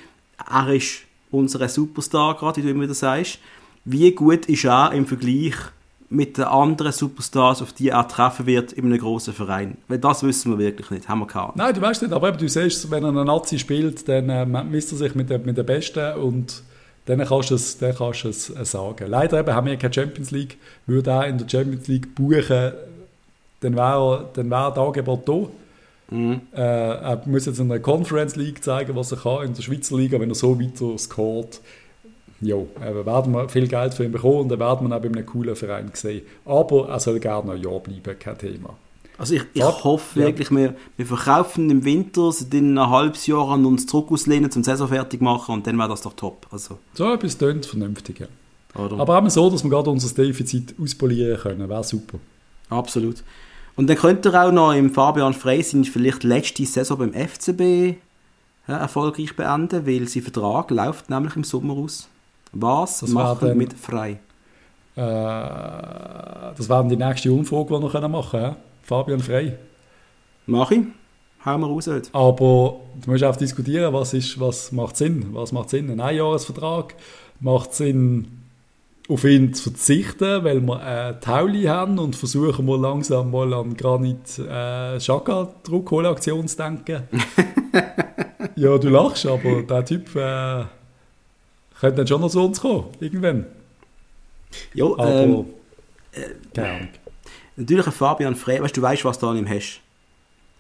Speaker 2: er ist unser Superstar gerade, wie du immer wieder sagst. Wie gut ist er im Vergleich mit den anderen Superstars, auf die er treffen wird in einem großen Verein. Weil das wissen wir wirklich nicht, haben wir keine
Speaker 1: Nein, du weißt nicht, aber du siehst, wenn er einen Nazi spielt, dann äh, misst er sich mit, den, mit den Besten und dann kannst du es, dann kannst du es äh, sagen. Leider eben haben wir keine Champions League. Würde er in der Champions League buchen, dann wäre dann wär das Angebot da. Mhm. Äh, er muss jetzt in der Conference League zeigen, was er kann in der Schweizer Liga, wenn er so weiter scored ja, äh, werden wir viel Geld für ihn bekommen und dann werden wir auch bei einem coolen Verein sehen. Aber er soll gerne ein Jahr bleiben, kein Thema.
Speaker 2: Also ich, ich hoffe ja. wirklich, wir, wir verkaufen im Winter, sind in ein halbes Jahr an uns zurück auslehnen, zum Saison fertig machen und dann wäre das doch top. Also.
Speaker 1: So etwas tönt vernünftig, ja. Oder? Aber eben so, dass wir gerade unser Defizit auspolieren können, wäre super.
Speaker 2: Absolut. Und dann könnt ihr auch noch im Fabian Frey seine vielleicht letzte Saison beim FCB ja, erfolgreich beenden, weil sein Vertrag läuft nämlich im Sommer aus. Was das machen dann, mit frei?
Speaker 1: Äh, das wäre die nächste Umfrage, die wir machen können. Ja? Fabian Frei.
Speaker 2: Mach ich. Hauen wir raus heute.
Speaker 1: Aber du musst auch diskutieren, was, ist, was macht Sinn. Was macht Sinn? Ein Einjahresvertrag macht Sinn, auf ihn zu verzichten, weil wir eine Tauli haben und versuchen wir langsam mal an Granit äh, Chaka Druckkohlaktion zu denken. ja, du lachst, aber der Typ äh, könnte dann schon noch zu uns kommen, irgendwann.
Speaker 2: Ja, Aber, ähm, äh, keine Ahnung. Natürlich ein Fabian Frey, weißt du, weißt, was du an ihm hast.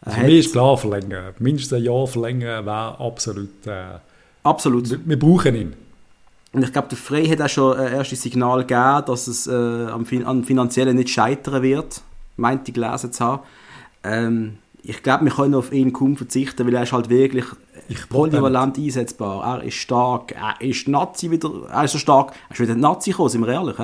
Speaker 1: Also mir ist klar verlängern. Mindestens ein Jahr verlängern wäre absolut. Äh,
Speaker 2: absolut.
Speaker 1: Wir, wir, brauchen ihn.
Speaker 2: Und ich glaube, der Frey hat auch schon ein erstes Signal gegeben, dass es äh, am, am Finanziellen nicht scheitern wird, meint die gelesen zu haben. Ähm, ich glaube, wir können auf ihn kaum verzichten, weil er ist halt wirklich polyvalent einsetzbar. Er ist stark, er ist Nazi wieder, er ist so stark, er ist wieder Nazi gekommen, sind wir ehrlich.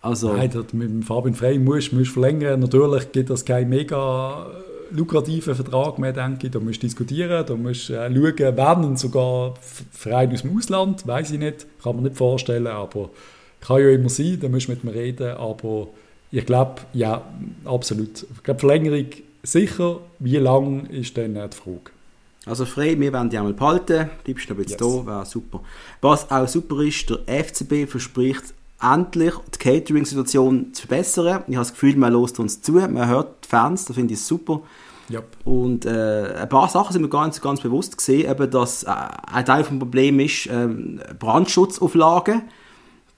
Speaker 1: Also, Nein, mit dem Fabian Frey musst du verlängern. Natürlich gibt das keine mega lukrativen Vertrag mehr, denke ich. Da musst du diskutieren, da musst du äh, schauen, wenn und sogar Verein aus dem Ausland, weiß ich nicht, kann man nicht vorstellen, aber kann ja immer sein, da musst du mit mir reden, aber ich glaube, ja, absolut. Ich glaube, Verlängerung sicher, wie lang ist dann die Frage.
Speaker 2: Also frei, wir wollen die einmal behalten, bleibst noch ein bisschen yes. da, wäre super. Was auch super ist, der FCB verspricht endlich die Catering-Situation zu verbessern. Ich habe das Gefühl, man lässt uns zu, man hört die Fans, das finde ich super.
Speaker 1: Yep.
Speaker 2: Und äh, ein paar Sachen sind mir gar nicht ganz bewusst gesehen, eben, dass äh, ein Teil des Problems ist ähm, Brandschutzauflagen,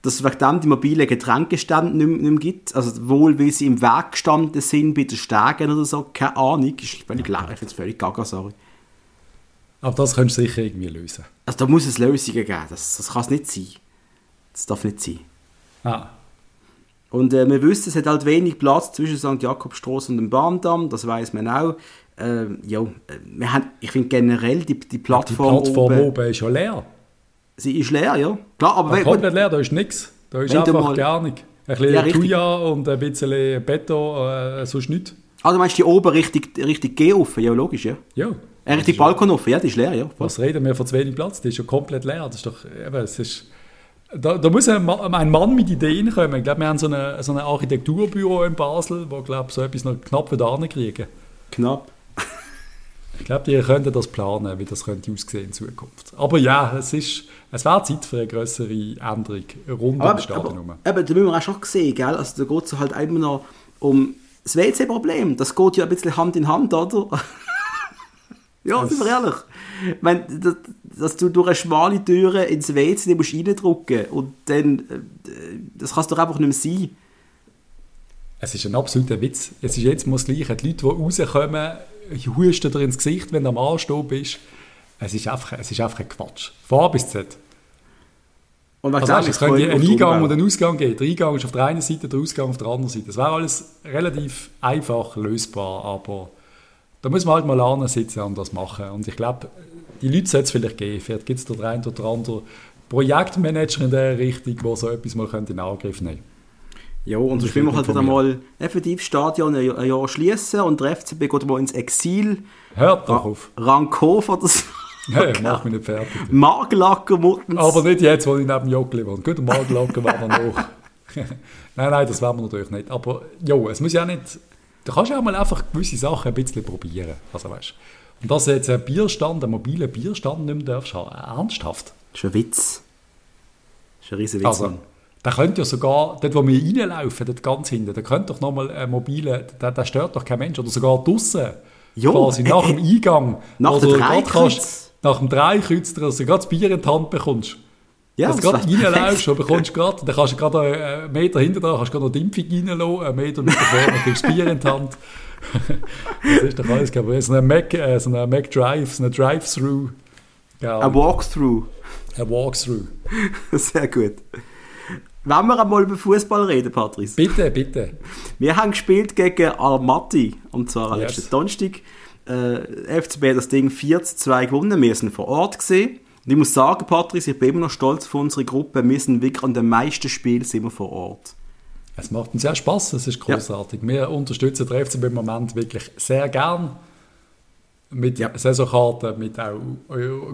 Speaker 2: dass es wegen dem die mobilen Getränkestände nicht, nicht mehr gibt. Also wohl, weil sie im Weg gestanden sind bei den Stegen oder so, keine Ahnung, ist völlig leer, ich finde es völlig gaga, sorry.
Speaker 1: Aber das könntest du sicher irgendwie lösen.
Speaker 2: Also da muss es Lösungen geben, das, das kann es nicht sein. Das darf nicht sein.
Speaker 1: Ah.
Speaker 2: Und äh, wir wissen, es hat halt wenig Platz zwischen St. Jakobstraße und dem Bahndamm, das weiß man auch. Äh, ja, wir haben, ich finde generell die, die Plattform,
Speaker 1: die Plattform oben, oben ist ja leer.
Speaker 2: Sie ist leer, ja. Klar, aber
Speaker 1: wenn, komplett leer, da ist nichts. Da ist einfach mal, gar nichts. Ein bisschen ja, Tuya und ein bisschen Beton, äh, sonst nichts.
Speaker 2: Also meinst du die oben richtig, richtig G offen? Ja, logisch, ja.
Speaker 1: Ja.
Speaker 2: Äh, richtig Balkon offen, ja, die ist leer, ja.
Speaker 1: Was reden wir von zu wenig Platz? Die ist ja komplett leer. Das ist doch, eben, es ist da, da, muss ein, ein, Mann mit Ideen kommen. Ich glaube, wir haben so ein so eine Architekturbüro in Basel, wo glaube so etwas noch knapp wieder kriegen.
Speaker 2: Knapp.
Speaker 1: ich glaube, die könnten das planen, wie das könnte aussehen in Zukunft. Aber ja, es ist es wäre Zeit für eine größere Änderung rund um das Stadion.
Speaker 2: Aber, aber da müssen wir auch schon sehen, gell? Also da geht es halt immer noch um das WC-Problem. Das geht ja ein bisschen Hand in Hand, oder? ja, sind wir ehrlich wenn, dass, dass, du durch eine schmale Tür ins WC musst reindrücken und dann, äh, das kannst doch einfach nicht mehr sein.
Speaker 1: Es ist ein absoluter Witz. Es ist jetzt mal das Gleiche. Die Leute, die rauskommen, husten dir ins Gesicht, wenn du am Anstoß bist. Es ist einfach, es ist einfach ein Quatsch. Von A bis Z. Und was also, es könnte einen Eingang und einen Ausgang geben. Der Eingang ist auf der einen Seite, der Ausgang auf der anderen Seite. Das wäre alles relativ einfach lösbar, aber da muss man halt mal lernen sitzen und das machen. Und ich glaube, die Leute sollte es vielleicht geben. Vielleicht gibt es da den einen oder anderen Projektmanager in der Richtung, der so etwas mal in Angriff nehmen könnte.
Speaker 2: Ja, und so spielen wir halt wieder mal effektiv Stadion ein Jahr schließen und der FCB geht mal ins Exil.
Speaker 1: Hört doch auf.
Speaker 2: Rankhof oder so.
Speaker 1: Nein, mach mich nicht fertig.
Speaker 2: Magerlacker Muttens.
Speaker 1: Aber nicht jetzt, wo ich neben Joggeli wohne. Gut, Magerlacker war dann noch. nein, nein, das werden wir natürlich nicht. Aber ja, es muss ja nicht... Du kannst ja auch mal einfach gewisse Sachen ein bisschen probieren. Also weißt und dass du jetzt einen Bierstand, einen mobilen Bierstand nicht mehr darfst ernsthaft.
Speaker 2: Das ist ein Witz. Das ist ein riesen Witz.
Speaker 1: Also, da könnte ja sogar, dort wo wir reinlaufen, dort ganz hinten, da könnte doch nochmal ein mobiler, da, da stört doch kein Mensch. Oder sogar draussen, jo, quasi nach äh, dem Eingang.
Speaker 2: Nach dem Dreikreuz.
Speaker 1: Nach dem Dreikreuz, dass du gerade das Bier in die Hand bekommst. Ja, dass du gerade reinläufst und bekommst gerade, dann kannst du gerade einen Meter hinter da, kannst du gerade noch die Impfung reinlassen, einen Meter mit vorne, kriegst Bier in die Hand. das ist doch alles, glaube. So ein Mac, äh, so eine Mac Drive, so eine Drive-Through.
Speaker 2: Ein Walkthrough.
Speaker 1: Ein Walkthrough.
Speaker 2: Sehr gut. Wollen wir einmal über Fußball reden, Patrice?
Speaker 1: Bitte, bitte.
Speaker 2: Wir haben gespielt gegen Almaty, und zwar am yes. letzten Donnerstag. Äh, FCB hat das Ding 4 zu 2 gewonnen. Wir sind vor Ort gesehen. Und ich muss sagen, Patrice, ich bin immer noch stolz auf unsere Gruppe. Wir sind wirklich an den meisten Spielen sind wir vor Ort.
Speaker 1: Es macht uns sehr Spaß, es ist großartig. Ja. Wir unterstützen den FCB im Moment wirklich sehr gern mit ja. Saisonkarten, mit auch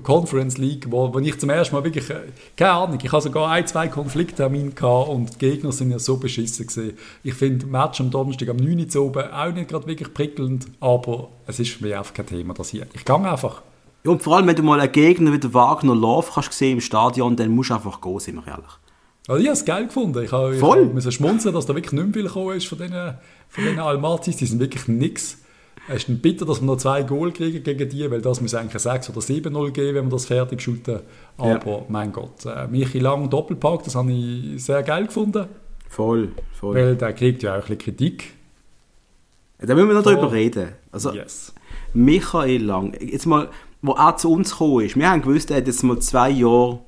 Speaker 1: Conference League, wo, wo ich zum ersten Mal wirklich, äh, keine Ahnung, ich hatte sogar ein, zwei Konflikttermine gehabt und die Gegner sind ja so beschissen gewesen. Ich finde Match am Donnerstag am 9. Uhr oben auch nicht gerade wirklich prickelnd, aber es ist für mich einfach kein Thema, das hier. Ich gehe einfach.
Speaker 2: Und vor allem, wenn du mal einen Gegner wie der Wagner Love kannst sehen im Stadion, dann musst du einfach gehen, sind wir ehrlich.
Speaker 1: Also ich habe es geil gefunden. Ich habe, Voll. Ich habe schmunzeln, dass da wirklich nicht mehr viel gekommen ist von diesen, von diesen Almatis. Die sind wirklich nichts. Es ist dann bitter, dass wir noch zwei Goal kriegen gegen die, weil das muss eigentlich ein 6 oder 7-0 geben, wenn wir das fertig shooten. Aber ja. mein Gott, äh, Michi Lang Doppelpack, das habe ich sehr geil gefunden.
Speaker 2: Voll, voll.
Speaker 1: Weil der kriegt ja auch ein bisschen Kritik.
Speaker 2: Da müssen wir noch drüber reden. Also,
Speaker 1: yes.
Speaker 2: Michael Lang, jetzt mal, wo er zu uns gekommen ist, wir haben gewusst, er hat jetzt mal zwei Jahre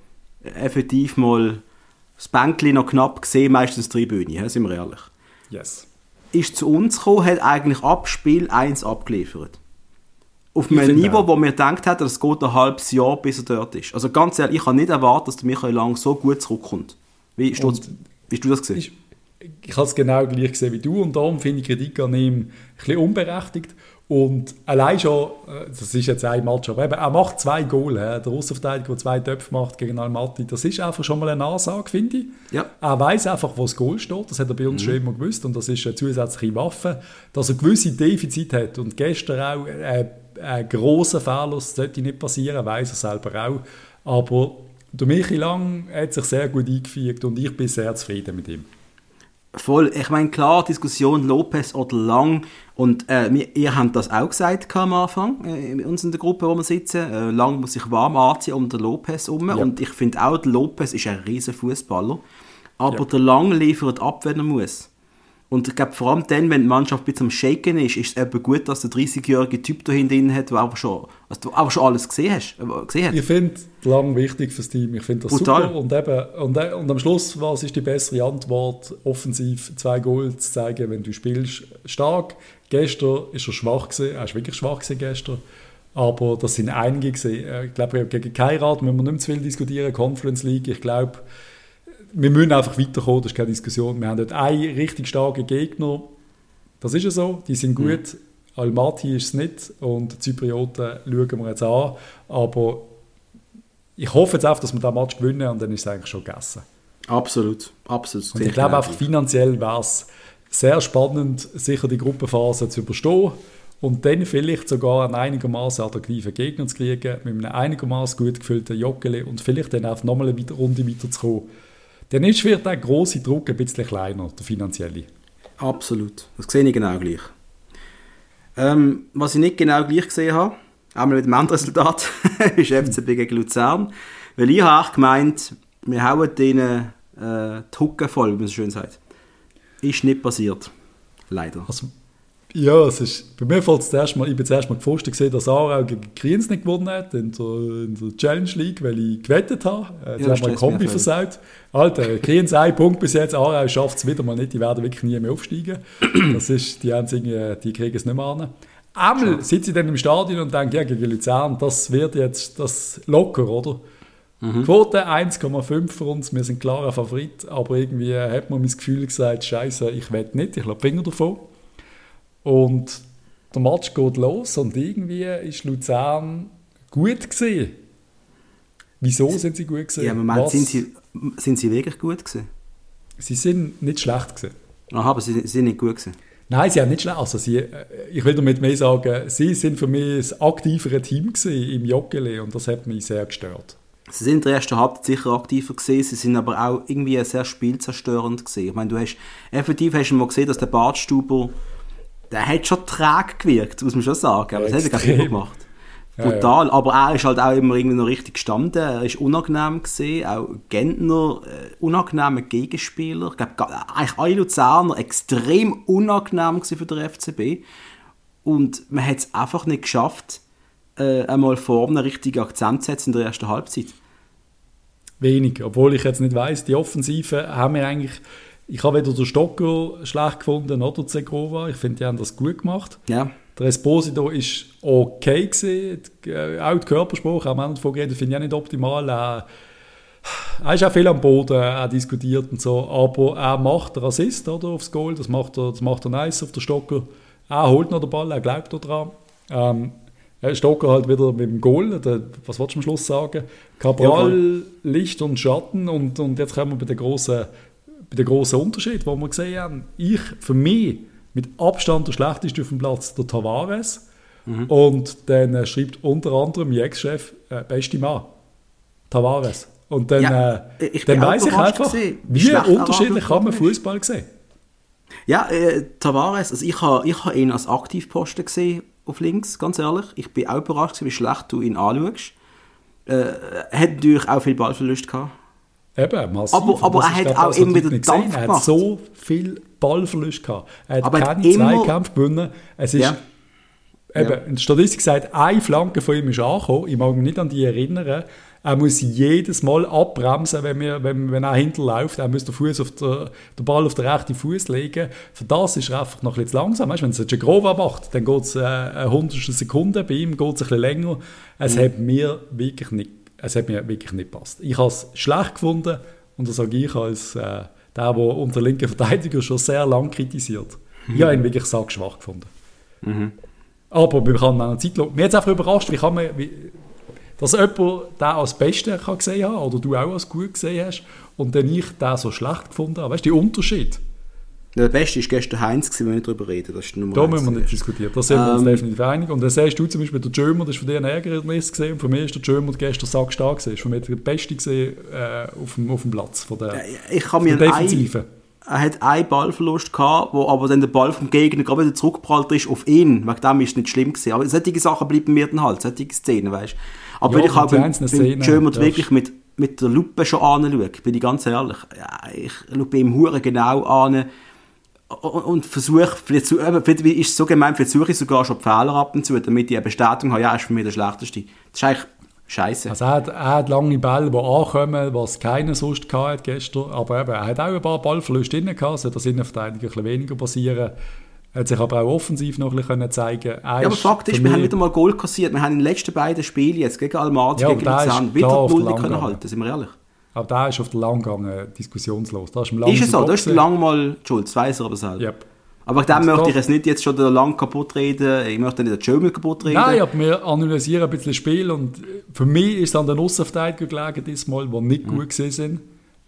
Speaker 2: effektiv mal das Bänkchen noch knapp gesehen, meistens die Tribüne, sind wir ehrlich.
Speaker 1: Yes.
Speaker 2: Ist zu uns gekommen, hat eigentlich ab Spiel 1 abgeliefert. Auf einem Niveau, auch. wo mir gedacht hat, es geht ein halbes Jahr, bis er dort ist. Also ganz ehrlich, ich habe nicht erwartet, dass der Michael Lang so gut zurückkommt. Wie, du, wie hast du das gesehen?
Speaker 1: Ich, habe es genau gleich gesehen wie du und darum finde ich Kritik an ihm ein bisschen unberechtigt. Und allein schon, äh, das ist jetzt ein Match, aber eben, er macht zwei Goal. Der Russenverteidiger, der zwei Töpfe macht gegen Almaty, das ist einfach schon mal eine Ansage, finde ich.
Speaker 2: Ja.
Speaker 1: Er weiß einfach, wo das Goal steht. Das hat er bei uns mhm. schon immer gewusst. Und das ist eine zusätzliche Waffe. Dass er gewisse Defizite hat. Und gestern auch äh, ein grosser Fehler, das sollte nicht passieren, weiß er selber auch. Aber der Michi Lang hat sich sehr gut eingefügt und ich bin sehr zufrieden mit ihm.
Speaker 2: Voll. Ich meine, klar, Diskussion Lopez oder Lang. Und äh, wir, ihr habt das auch gesagt am Anfang, äh, in uns in der Gruppe, wo wir sitzen. Äh, Lang muss sich warm anziehen um den Lopez herum. Ja. Und ich finde auch, der Lopez ist ein riesen Fußballer. Aber ja. der Lang liefert ab, wenn er muss. Und ich glaube, vor allem dann, wenn die Mannschaft ein bisschen am Shaken ist, ist es eben gut, dass der 30-jährige Typ da hinten hat, der aber schon, also du aber schon alles gesehen, hast, äh, gesehen
Speaker 1: hat. Ich finde lang wichtig fürs Team. Ich finde das Brutal. super. Und, eben, und, äh, und am Schluss, was ist die bessere Antwort, offensiv zwei Goals zu zeigen, wenn du spielst, stark. Gestern ist er schwach gewesen. Er ist wirklich schwach gewesen gestern. Aber das sind einige gewesen. Äh, ich glaube, gegen Kairat müssen wir nicht mehr zu viel diskutieren. Conference League, ich glaube, wir müssen einfach weiterkommen, das ist keine Diskussion. Wir haben dort einen richtig starken Gegner, das ist ja so, die sind gut. Mhm. Almaty ist es nicht und die Zyprioten schauen wir jetzt an. Aber ich hoffe jetzt einfach, dass wir diesen Match gewinnen und dann ist es eigentlich schon gegessen.
Speaker 2: Absolut, absolut.
Speaker 1: Und ich glaube einfach, finanziell wäre es sehr spannend, sicher die Gruppenphase zu überstehen und dann vielleicht sogar einen einigermaßen attraktiven Gegner zu kriegen, mit einem einigermaßen gut gefüllten Joggeli und vielleicht dann auch nochmal eine Runde weiterzukommen dann ist wird der große Druck ein bisschen kleiner, der finanzielle.
Speaker 2: Absolut, das sehe ich genau gleich. Ähm, was ich nicht genau gleich gesehen habe, einmal mit dem anderen Resultat, ist FCB gegen Luzern. Weil ich habe auch gemeint, wir hauen denen äh, die Hucke voll, wie man so schön sagt. Ist nicht passiert. Leider.
Speaker 1: Also, ja, es ist, bei mir fällt es zuerst mal, ich bin zuerst mal gefrustet gesehen, dass Aarau gegen Kriens nicht gewonnen hat in der, in der Challenge League, weil ich gewettet habe. Äh, ja, haben wir Kombi versaut. Alter, Kriens ein Punkt bis jetzt, Aarau schafft es wieder mal nicht, die werden wirklich nie mehr aufsteigen. Das ist, die einzigen, die kriegen es nicht mehr an. Einmal sitze ich dann im Stadion und denke, ja, gegen Luzern, das wird jetzt das locker, oder? Mhm. Quote 1,5 für uns, wir sind klarer Favorit, aber irgendwie hat man mein Gefühl gesagt, Scheiße, ich wette nicht, ich lasse Finger davon. Und der Match geht los und irgendwie ist Luzern gut gesehen. Wieso sind sie gut gesehen?
Speaker 2: Ja, Moment, sind sie, sind sie wirklich gut gesehen?
Speaker 1: Sie sind nicht schlecht gesehen.
Speaker 2: Aha, aber sie, sie sind nicht gut gesehen.
Speaker 1: Nein, sie haben nicht schlecht. Also sie, äh, ich will damit mehr sagen, sie sind für mich das aktivere Team im Joggeli und das hat mich sehr gestört.
Speaker 2: Sie sind in der ersten Halbzeit sicher aktiver gesehen, sie sind aber auch irgendwie sehr spielzerstörend gesehen. Ich meine, du hast effektiv hast du mal gesehen, dass der Badstuber der hat schon träge gewirkt, muss man schon sagen. Aber ja, das hat er immer gemacht. Brutal. Ja, ja. Aber er ist halt auch immer irgendwie noch richtig gestanden. Er ist unangenehm gesehen. Auch Gentner, äh, unangenehmer Gegenspieler. Ich glaube, eigentlich alle Luzerner extrem unangenehm für den FCB. Und man hat es einfach nicht geschafft, äh, einmal vor einen richtigen Akzent zu setzen in der ersten Halbzeit.
Speaker 1: Wenig. Obwohl ich jetzt nicht weiß, die Offensive haben wir eigentlich ich habe weder den Stocker schlecht gefunden noch Zegova. Ich finde, die haben das gut gemacht.
Speaker 2: Ja.
Speaker 1: Der Esposito ist okay gewesen. Äh, auch die Körpersprache, haben wir nicht davon geredet, finde ich auch nicht optimal. Er, er ist auch viel am Boden, er diskutiert und so, aber er macht den Assist oder, aufs Goal, das macht, er, das macht er nice auf der Stocker. Er holt noch den Ball, er glaubt daran. Ähm, Stocker halt wieder mit dem Goal, der, was wolltest du am Schluss sagen? Cabral, Licht und Schatten und, und jetzt kommen wir bei der großen dem grossen Unterschied, den wir gesehen haben. Ich, für mich, mit Abstand der schlechteste auf dem Platz, der Tavares. Mhm. Und dann äh, schreibt unter anderem mein Ex-Chef, äh, beste Mann, Tavares. Und dann, ja, äh, dann weiß ich einfach, gewesen, wie, wie unterschiedlich kann man Fußball sehen.
Speaker 2: Ja, äh, Tavares, also ich habe ich ha ihn als Aktivposten gesehen auf links, ganz ehrlich. Ich bin auch überrascht, wie schlecht du ihn anschaust. Äh, hat natürlich auch viel Ballverlust gehabt.
Speaker 1: Eben,
Speaker 2: massiv. Aber, aber er hat auch immer wieder Dampf.
Speaker 1: Er hat so viel Ballverlust gehabt. Er hat aber keine Zweikämpfe gewonnen. Es ist, ja. eben, ja. der Statistik sagt, eine Flanke von ihm ist angekommen. Ich mag mich nicht an die erinnern. Er muss jedes Mal abbremsen, wenn, wir, wenn, wenn er hinterläuft. Er muss den, Fuß auf der, den Ball auf den rechten Fuß legen. Für das ist er einfach noch ein bisschen langsam. Weißt, wenn es Jagrova macht, dann geht es äh, eine hundertstel Sekunde. Bei ihm geht es ein bisschen länger. Es mhm. hat mir wirklich nicht es hat mir wirklich nicht gepasst. Ich habe es schlecht gefunden und das sage ich als äh, der, der unter linken Verteidiger schon sehr lange kritisiert. Mhm. Ich habe ihn wirklich sackschwach gefunden. Mhm. Aber man kann auch Zeit lassen. Mir hat es einfach überrascht, wie kann man, wie, dass jemand den als Beste kann gesehen hat oder du auch als gut gesehen hast und dann ich den so schlecht gefunden habe. Weißt du, der Unterschied?
Speaker 2: Der Beste war gestern Heinz, wenn wir nicht darüber reden. Das ist
Speaker 1: da müssen wir nicht diskutieren. Da sind wir uns ähm, definitiv einig. Und dann siehst du zum Beispiel, der Jömer, das ist von dir ein Ärgernis gesehen. Und von mir ist der Jömer gestern sackstark gesehen. Ist von mir der Beste gesehen äh, auf, dem, auf dem Platz von der,
Speaker 2: ich kann mir Defensive. er hat einen Ballverlust gehabt, wo aber dann der Ball vom Gegner gerade wieder zurückgeprallt ist auf ihn. Wegen dem ist es nicht schlimm gewesen. Aber solche Sachen bleiben mir dann halt, solche Szenen, weißt du. Aber ja, ich habe beim Jömer wirklich mit, mit der Lupe schon anschaue, bin ich ganz ehrlich. Ja, ich schaue ihm Huren genau an und versuche, vielleicht, vielleicht ist es so gemeint, vielleicht suche ich sogar schon Fehler ab und zu, damit ich eine Bestätigung habe, ja, ist für mich der Schlechteste. Das ist eigentlich scheiße.
Speaker 1: Also er hat, er hat lange Bälle, die ankommen, was keiner sonst hatte gestern, aber eben, er hat auch ein paar Ballverluste drin gehabt, so dass Innenverteidiger ein bisschen weniger passieren. Er hat sich aber auch offensiv noch ein bisschen zeigen
Speaker 2: Ja, aber Fakt ist, wir haben wieder mal Goal kassiert. Wir haben in den letzten beiden Spielen jetzt gegen Almaty, ja, gegen Luzern wieder die Null können halten, sind wir ehrlich.
Speaker 1: Aber da ist auf der Langgang diskussionslos. Da
Speaker 2: ist, ist es so? Da ist Lang mal schuld, das weiß er aber selbst. Yep. Aber dem möchte ich es nicht jetzt schon Lang kaputt reden, ich möchte nicht den Schömel kaputt reden.
Speaker 1: Nein, aber wir analysieren ein bisschen das Spiel und für mich ist es an den Aussenverteidiger gelegen diesmal, die nicht mhm. gut sind.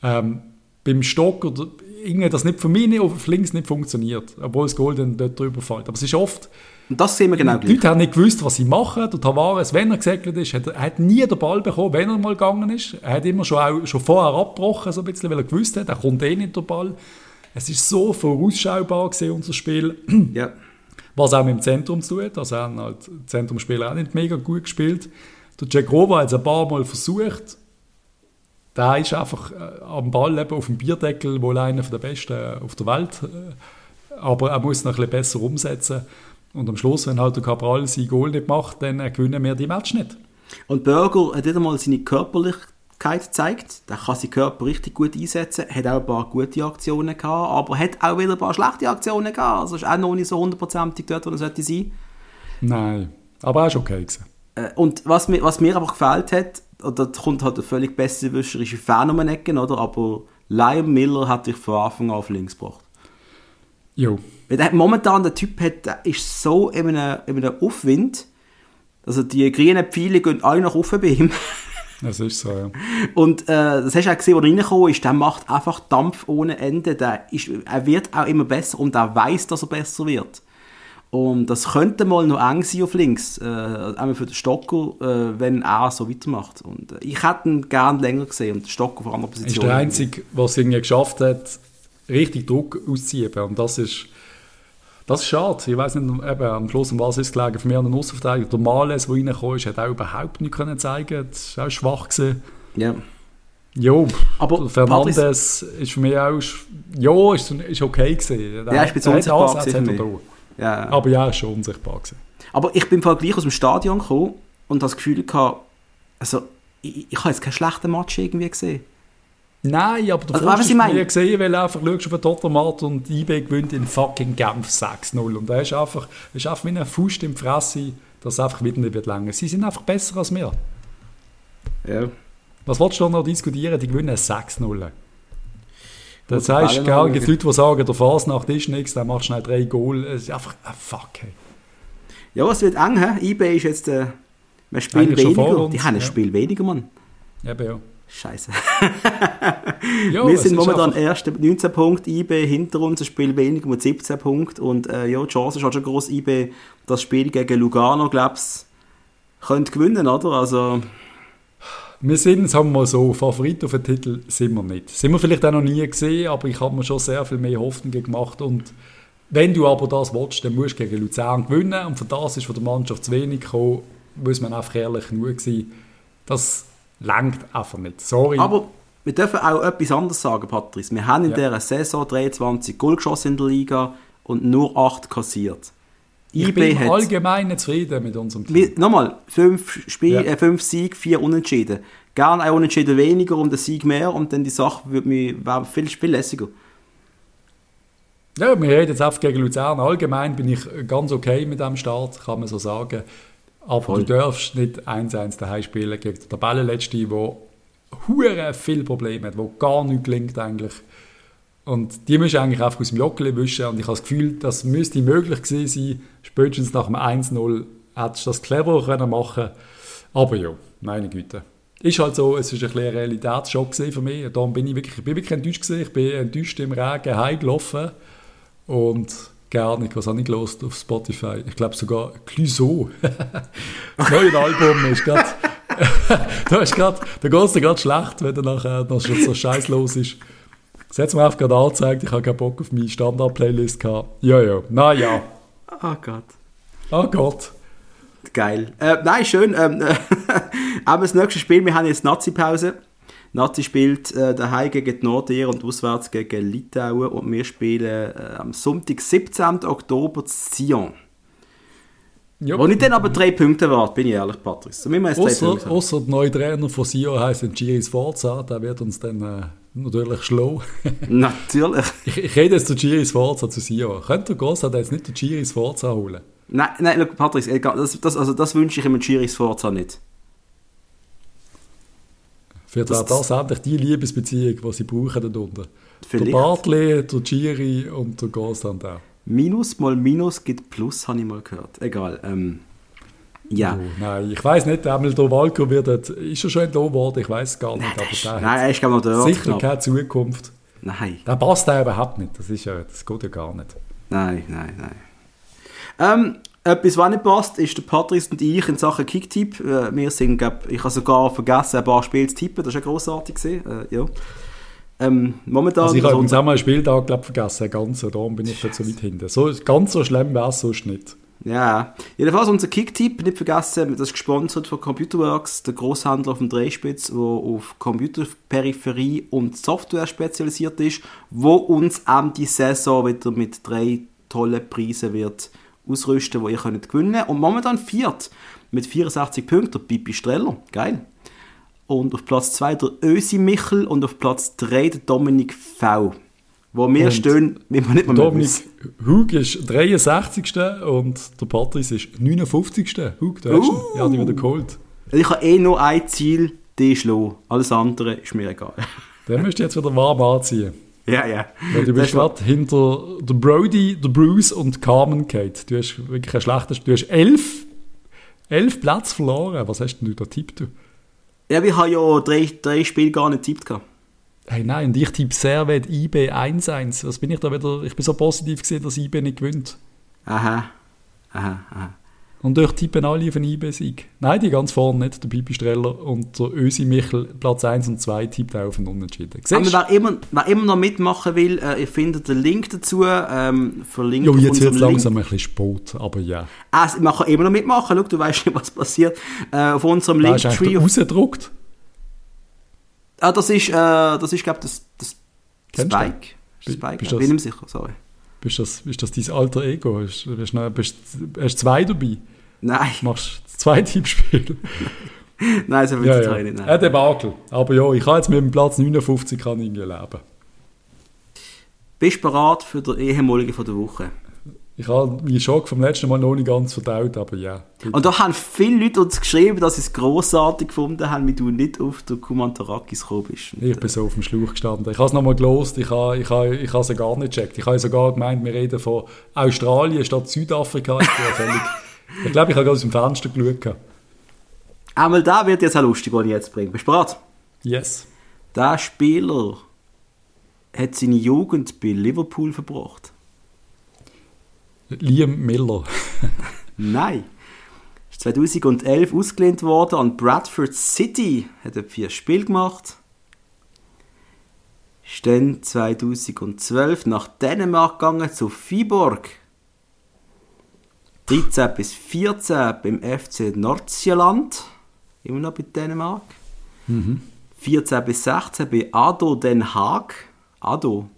Speaker 1: Ähm, beim Stock oder irgendwie das nicht für mich nicht, auf links nicht funktioniert, obwohl das Gold dann dort drüber fällt. Aber es ist oft
Speaker 2: und das sehen wir genau
Speaker 1: Die Leute haben nicht gewusst, was sie machen. Der Tavares, wenn er gesegelt ist, hat, er hat nie den Ball bekommen, wenn er mal gegangen ist. Er hat immer schon, auch, schon vorher abgebrochen, so ein bisschen, weil er gewusst hat, er kommt eh nicht der Ball. Es ist so vorausschaubar gewesen, unser Spiel. Ja. Was auch mit dem Zentrum zu tun Also, hat halt Zentrumspieler auch nicht mega gut gespielt. Der Jack Rober hat es ein paar Mal versucht. Der ist einfach äh, am Ball eben auf dem Bierdeckel, wohl einer der besten äh, auf der Welt. Äh, aber er muss noch ein bisschen besser umsetzen. Und am Schluss, wenn halt der Cabral sein Goal nicht macht, dann gewinnen wir die Match nicht.
Speaker 2: Und Burger hat wieder mal seine Körperlichkeit gezeigt. Der kann seinen Körper richtig gut einsetzen. Hat auch ein paar gute Aktionen gehabt, aber hat auch wieder ein paar schlechte Aktionen gehabt. Also ist auch noch nicht so hundertprozentig dort, wo er sollte sein.
Speaker 1: Nein, aber er ist okay gewesen.
Speaker 2: Äh, und was mir, was mir einfach gefällt hat, oder da kommt halt eine völlig besserwisserische Fan um Ecken, oder? Aber Liam Miller hat dich von Anfang an auf links gebracht.
Speaker 1: Jo.
Speaker 2: Weil der, momentan der Typ hat, der ist so in einem, in einem Aufwind. Also die grünen Pfeile gehen alle nach oben bei ihm.
Speaker 1: Das ist so, ja.
Speaker 2: Und äh, das hast du auch gesehen, wo er reingekommen ist. Der macht einfach Dampf ohne Ende. Der ist, er wird auch immer besser und er weiß, dass er besser wird. Und das könnte mal noch eng sein auf links, äh, einmal für den Stocker, äh, wenn er so weitermacht. Und äh, ich hätte ihn gerne länger gesehen und den Stocker vor anderer
Speaker 1: Position. Ist der Einzige, was es irgendwie geschafft hat, richtig Druck auszuüben. Und das ist, das ist schade. Ich weiß nicht, eben, am Schluss um was ist gelegen. Für mich an den Außenverteidiger. Der Males, der reingekommen ist, hat auch überhaupt nichts können zeigen. Das war auch schwach. Gewesen.
Speaker 2: Ja.
Speaker 1: Jo, aber Fernandes ist für mich auch ja, ist, ist okay gewesen.
Speaker 2: Ja, ich bin unsichtbar gewesen
Speaker 1: ja. Aber ja, ist schon unsichtbar gewesen.
Speaker 2: Aber ich bin gleich aus dem Stadion gekommen und das Gefühl gehabt, also ich, ich habe jetzt keinen schlechten Match irgendwie gesehen.
Speaker 1: Nein, aber
Speaker 2: du also, hast
Speaker 1: mir gesehen, weil einfach schaust auf den Totomat und IB gewinnt in fucking Genf 6-0. Und er ist einfach, ist einfach wie ein Fuß im Fresse, dass es einfach wieder nicht wird länger. Sie sind einfach besser als wir.
Speaker 2: Ja.
Speaker 1: Was wolltest du noch diskutieren? Die gewinnen 6-0. Das heißt, es gibt Leute, die sagen, der Fasnacht ist nichts, dann machst du schnell drei Goal. Es ist einfach ein Fuck. Hey.
Speaker 2: Ja, es wird eng. He? IB ist jetzt äh, ein Spiel weniger. Die haben ein Spiel weniger, Mann.
Speaker 1: Eben, ja.
Speaker 2: Scheiße. jo, wir sind momentan erst 19 Punkte, IB hinter uns, ein Spiel weniger mit 17 Punkten. Und äh, ja, die Chance ist halt schon groß, IB das Spiel gegen Lugano, glaubst könnte gewinnen, oder? Also...
Speaker 1: Wir sind, sagen wir mal so, Favorit auf den Titel sind wir nicht. Sind wir vielleicht auch noch nie gesehen, aber ich habe mir schon sehr viel mehr Hoffnung gemacht. Und wenn du aber das willst, dann musst du gegen Luzern gewinnen. Und für das ist von der Mannschaft zu wenig gekommen, muss man einfach ehrlich genug sein. Das Langt einfach nicht. Sorry.
Speaker 2: Aber wir dürfen auch etwas anderes sagen, Patrice. Wir haben in ja. dieser Saison 23 Goal geschossen in der Liga und nur 8 kassiert.
Speaker 1: Ich IB bin allgemein zufrieden mit unserem Team.
Speaker 2: Nochmal, 5 ja. äh, Siege, 4 Unentschieden. Gerne ein Unentschieden weniger und ein Sieg mehr und dann die Sache wäre viel, viel lässiger.
Speaker 1: Ja, wir reden jetzt einfach gegen Luzern. Allgemein bin ich ganz okay mit dem Start, kann man so sagen. Aber Voll. du darfst nicht 1-1 daheim spielen gegen den Tabellenletzten, der hure viel Probleme hat, wo gar nichts gelingt eigentlich. Und die müssen eigentlich einfach aus dem Joggeli wischen. Und ich habe das Gefühl, das müsste möglich gewesen sein. Spätestens nach dem 1-0 hättest du das cleverer können machen Aber ja, meine Güte. Ist halt so, es war ein, ein Realitätsschock für mich. Darum bin ich wirklich, ich bin wirklich enttäuscht gewesen. Ich bin enttäuscht im Regen heimgelaufen. Und gar nicht, was habe ich gelost auf Spotify? Ich glaube sogar Clouseau. das neue Album ist gerade... da ist grad, da geht es dir gerade schlecht, wenn du nachher noch so scheißlos ist. Hat mir einfach gerade angezeigt, ich habe keinen Bock auf meine Standard-Playlist gehabt. Ja, ja, naja.
Speaker 2: Oh Gott.
Speaker 1: Oh Gott.
Speaker 2: Geil. Äh, nein, schön. Ähm, äh, aber das nächste Spiel, wir haben jetzt Nazi-Pause. Nazi spielt äh, daheim gegen die Nordir und auswärts gegen Litauen und wir spielen äh, am Sonntag, 17. Oktober, Sion. Ja. Wo ich dann aber drei Punkte warte, bin ich ehrlich, Patrice.
Speaker 1: Außer, außer der neue Trainer von Sion heisst Giri Sforza, der wird uns dann äh, natürlich schlau.
Speaker 2: natürlich.
Speaker 1: Ich, ich rede jetzt zu Giri Sforza zu Sion. Könnte Grossa jetzt nicht den Giri Sforza holen?
Speaker 2: Nein, nein, look, Patrice, das, das, also das wünsche ich ihm Giri Sforza nicht.
Speaker 1: Vielleicht wäre das endlich die Liebesbeziehung, die sie brauchen darunter. Vielleicht. Der Bartley, der Giri und der Gosland auch.
Speaker 2: Minus mal Minus gibt Plus, habe ich mal gehört. Egal. Ähm, ja.
Speaker 1: Oh, nein, ich weiß nicht, der Walko wird, ist er schon entlohnt worden, ich weiß gar nicht.
Speaker 2: Nein, aber nein er ist gar noch dort.
Speaker 1: Sicher noch. keine Zukunft.
Speaker 2: Nein.
Speaker 1: Da passt er überhaupt nicht, das, ist ja, das geht ja gar nicht.
Speaker 2: Nein, nein, nein. Ähm, etwas, was nicht passt, ist der Patrice und ich in Sachen Kicktipp. Äh, wir sind, glaub, ich habe sogar vergessen, ein paar Spiele zu tippen, das war ja grossartig. Äh, ja. Ähm, momentan...
Speaker 1: Also ich habe übrigens auch mal einen Spieltag glaub, vergessen, ganz, darum bin ich so weit hinten. So, ganz so schlimm wäre es sonst nicht.
Speaker 2: Ja, jedenfalls unser Kicktipp, nicht vergessen, das ist gesponsert von Computerworks, der Großhändler auf dem Dreispitz, der auf Computerperipherie und Software spezialisiert ist, wo uns am die Saison wieder mit drei tollen Preisen wird ausrüsten, die ihr könnt gewinnen Und momentan viert mit 64 Punkten der Pipi Streller. Geil. Und auf Platz 2 der Ösi Michel und auf Platz 3 der Dominik V. Wo wir und stehen, wie man nicht mehr
Speaker 1: Dominik Hug ist 63. und der Patrice ist 59. Hug, der uh. ja, die wieder geholt.
Speaker 2: Ich habe eh nur ein Ziel, die schlagen. Alles andere ist mir egal.
Speaker 1: Den müsst ihr jetzt wieder warm anziehen.
Speaker 2: Ja, ja.
Speaker 1: Weil du bist gerade hinter der Brody, der Bruce und Carmen Kate. Du hast wirklich ein schlechtes... Du hast elf, elf Plätze verloren. Was hast denn du da tippt?
Speaker 2: Ja, ich habe ja drei, drei Spiele gar nicht tippt.
Speaker 1: Hey, nein, und ich tippe Servet IB 1-1. Was bin ich da wieder? Ich bin so positiv gesehen, dass IB nicht gewinnt.
Speaker 2: Aha. Aha, aha.
Speaker 1: Und euch tippen alle auf einen IB-Sieg. Nein, die ganz vorne nicht, der Pipi Streller und der Ösi Michel, Platz 1 und 2, tippt auch auf einen Unentschieden.
Speaker 2: Aber wer immer, wer immer noch mitmachen will, äh, ihr findet den Link dazu, ähm, verlinkt
Speaker 1: Jo, jetzt wird es langsam ein bisschen Sport, aber ja.
Speaker 2: Also, man kann immer noch mitmachen, schau, du weißt nicht, was passiert. Äh, auf unserem Link.
Speaker 1: Ist Linktree... rausgedruckt.
Speaker 2: Ah, das ist, äh, das ist, glaube ich, das, das Spike. Spike,
Speaker 1: bist, bin ich mir sicher, sorry. Bist das, ist das dein alter Ego? Hast, bist, bist, hast du zwei dabei?
Speaker 2: Nein.
Speaker 1: Machst du zwei Tippspiele?
Speaker 2: nein, so viel ja, ja. nicht. Nein.
Speaker 1: Ein Debakel. Aber ja, ich kann jetzt mit dem Platz 59 kann irgendwie leben.
Speaker 2: Bist du bereit für den ehemaligen von der Woche?
Speaker 1: Ich habe meinen Schock vom letzten Mal noch nicht ganz verdaut, aber ja.
Speaker 2: Und da haben viele Leute uns geschrieben, dass sie es grossartig gefunden haben, wie du nicht auf den Kumantarakis gekommen bist.
Speaker 1: Und ich bin so auf dem Schlauch gestanden. Ich habe es nochmal gelost, ich habe, ich, habe, ich habe es gar nicht gecheckt. Ich habe sogar gemeint, wir reden von Australien statt Südafrika. Ich, völlig, ich glaube, ich habe gerade aus dem Fenster geschaut.
Speaker 2: Einmal da wird jetzt auch lustig, was ich jetzt bringe. Bist du bereit?
Speaker 1: Yes.
Speaker 2: Der Spieler hat seine Jugend bei Liverpool verbracht.
Speaker 1: Liam Miller.
Speaker 2: Nein. Ist 2011 ausgelehnt worden an Bradford City. Hat er vier Spiele gemacht. Ist dann 2012 nach Dänemark gegangen zu Viborg. 13 bis 14 beim FC Nordsjælland. Immer noch bei Dänemark. Mhm. 14 bis 16 bei ADO Den Haag. ADO.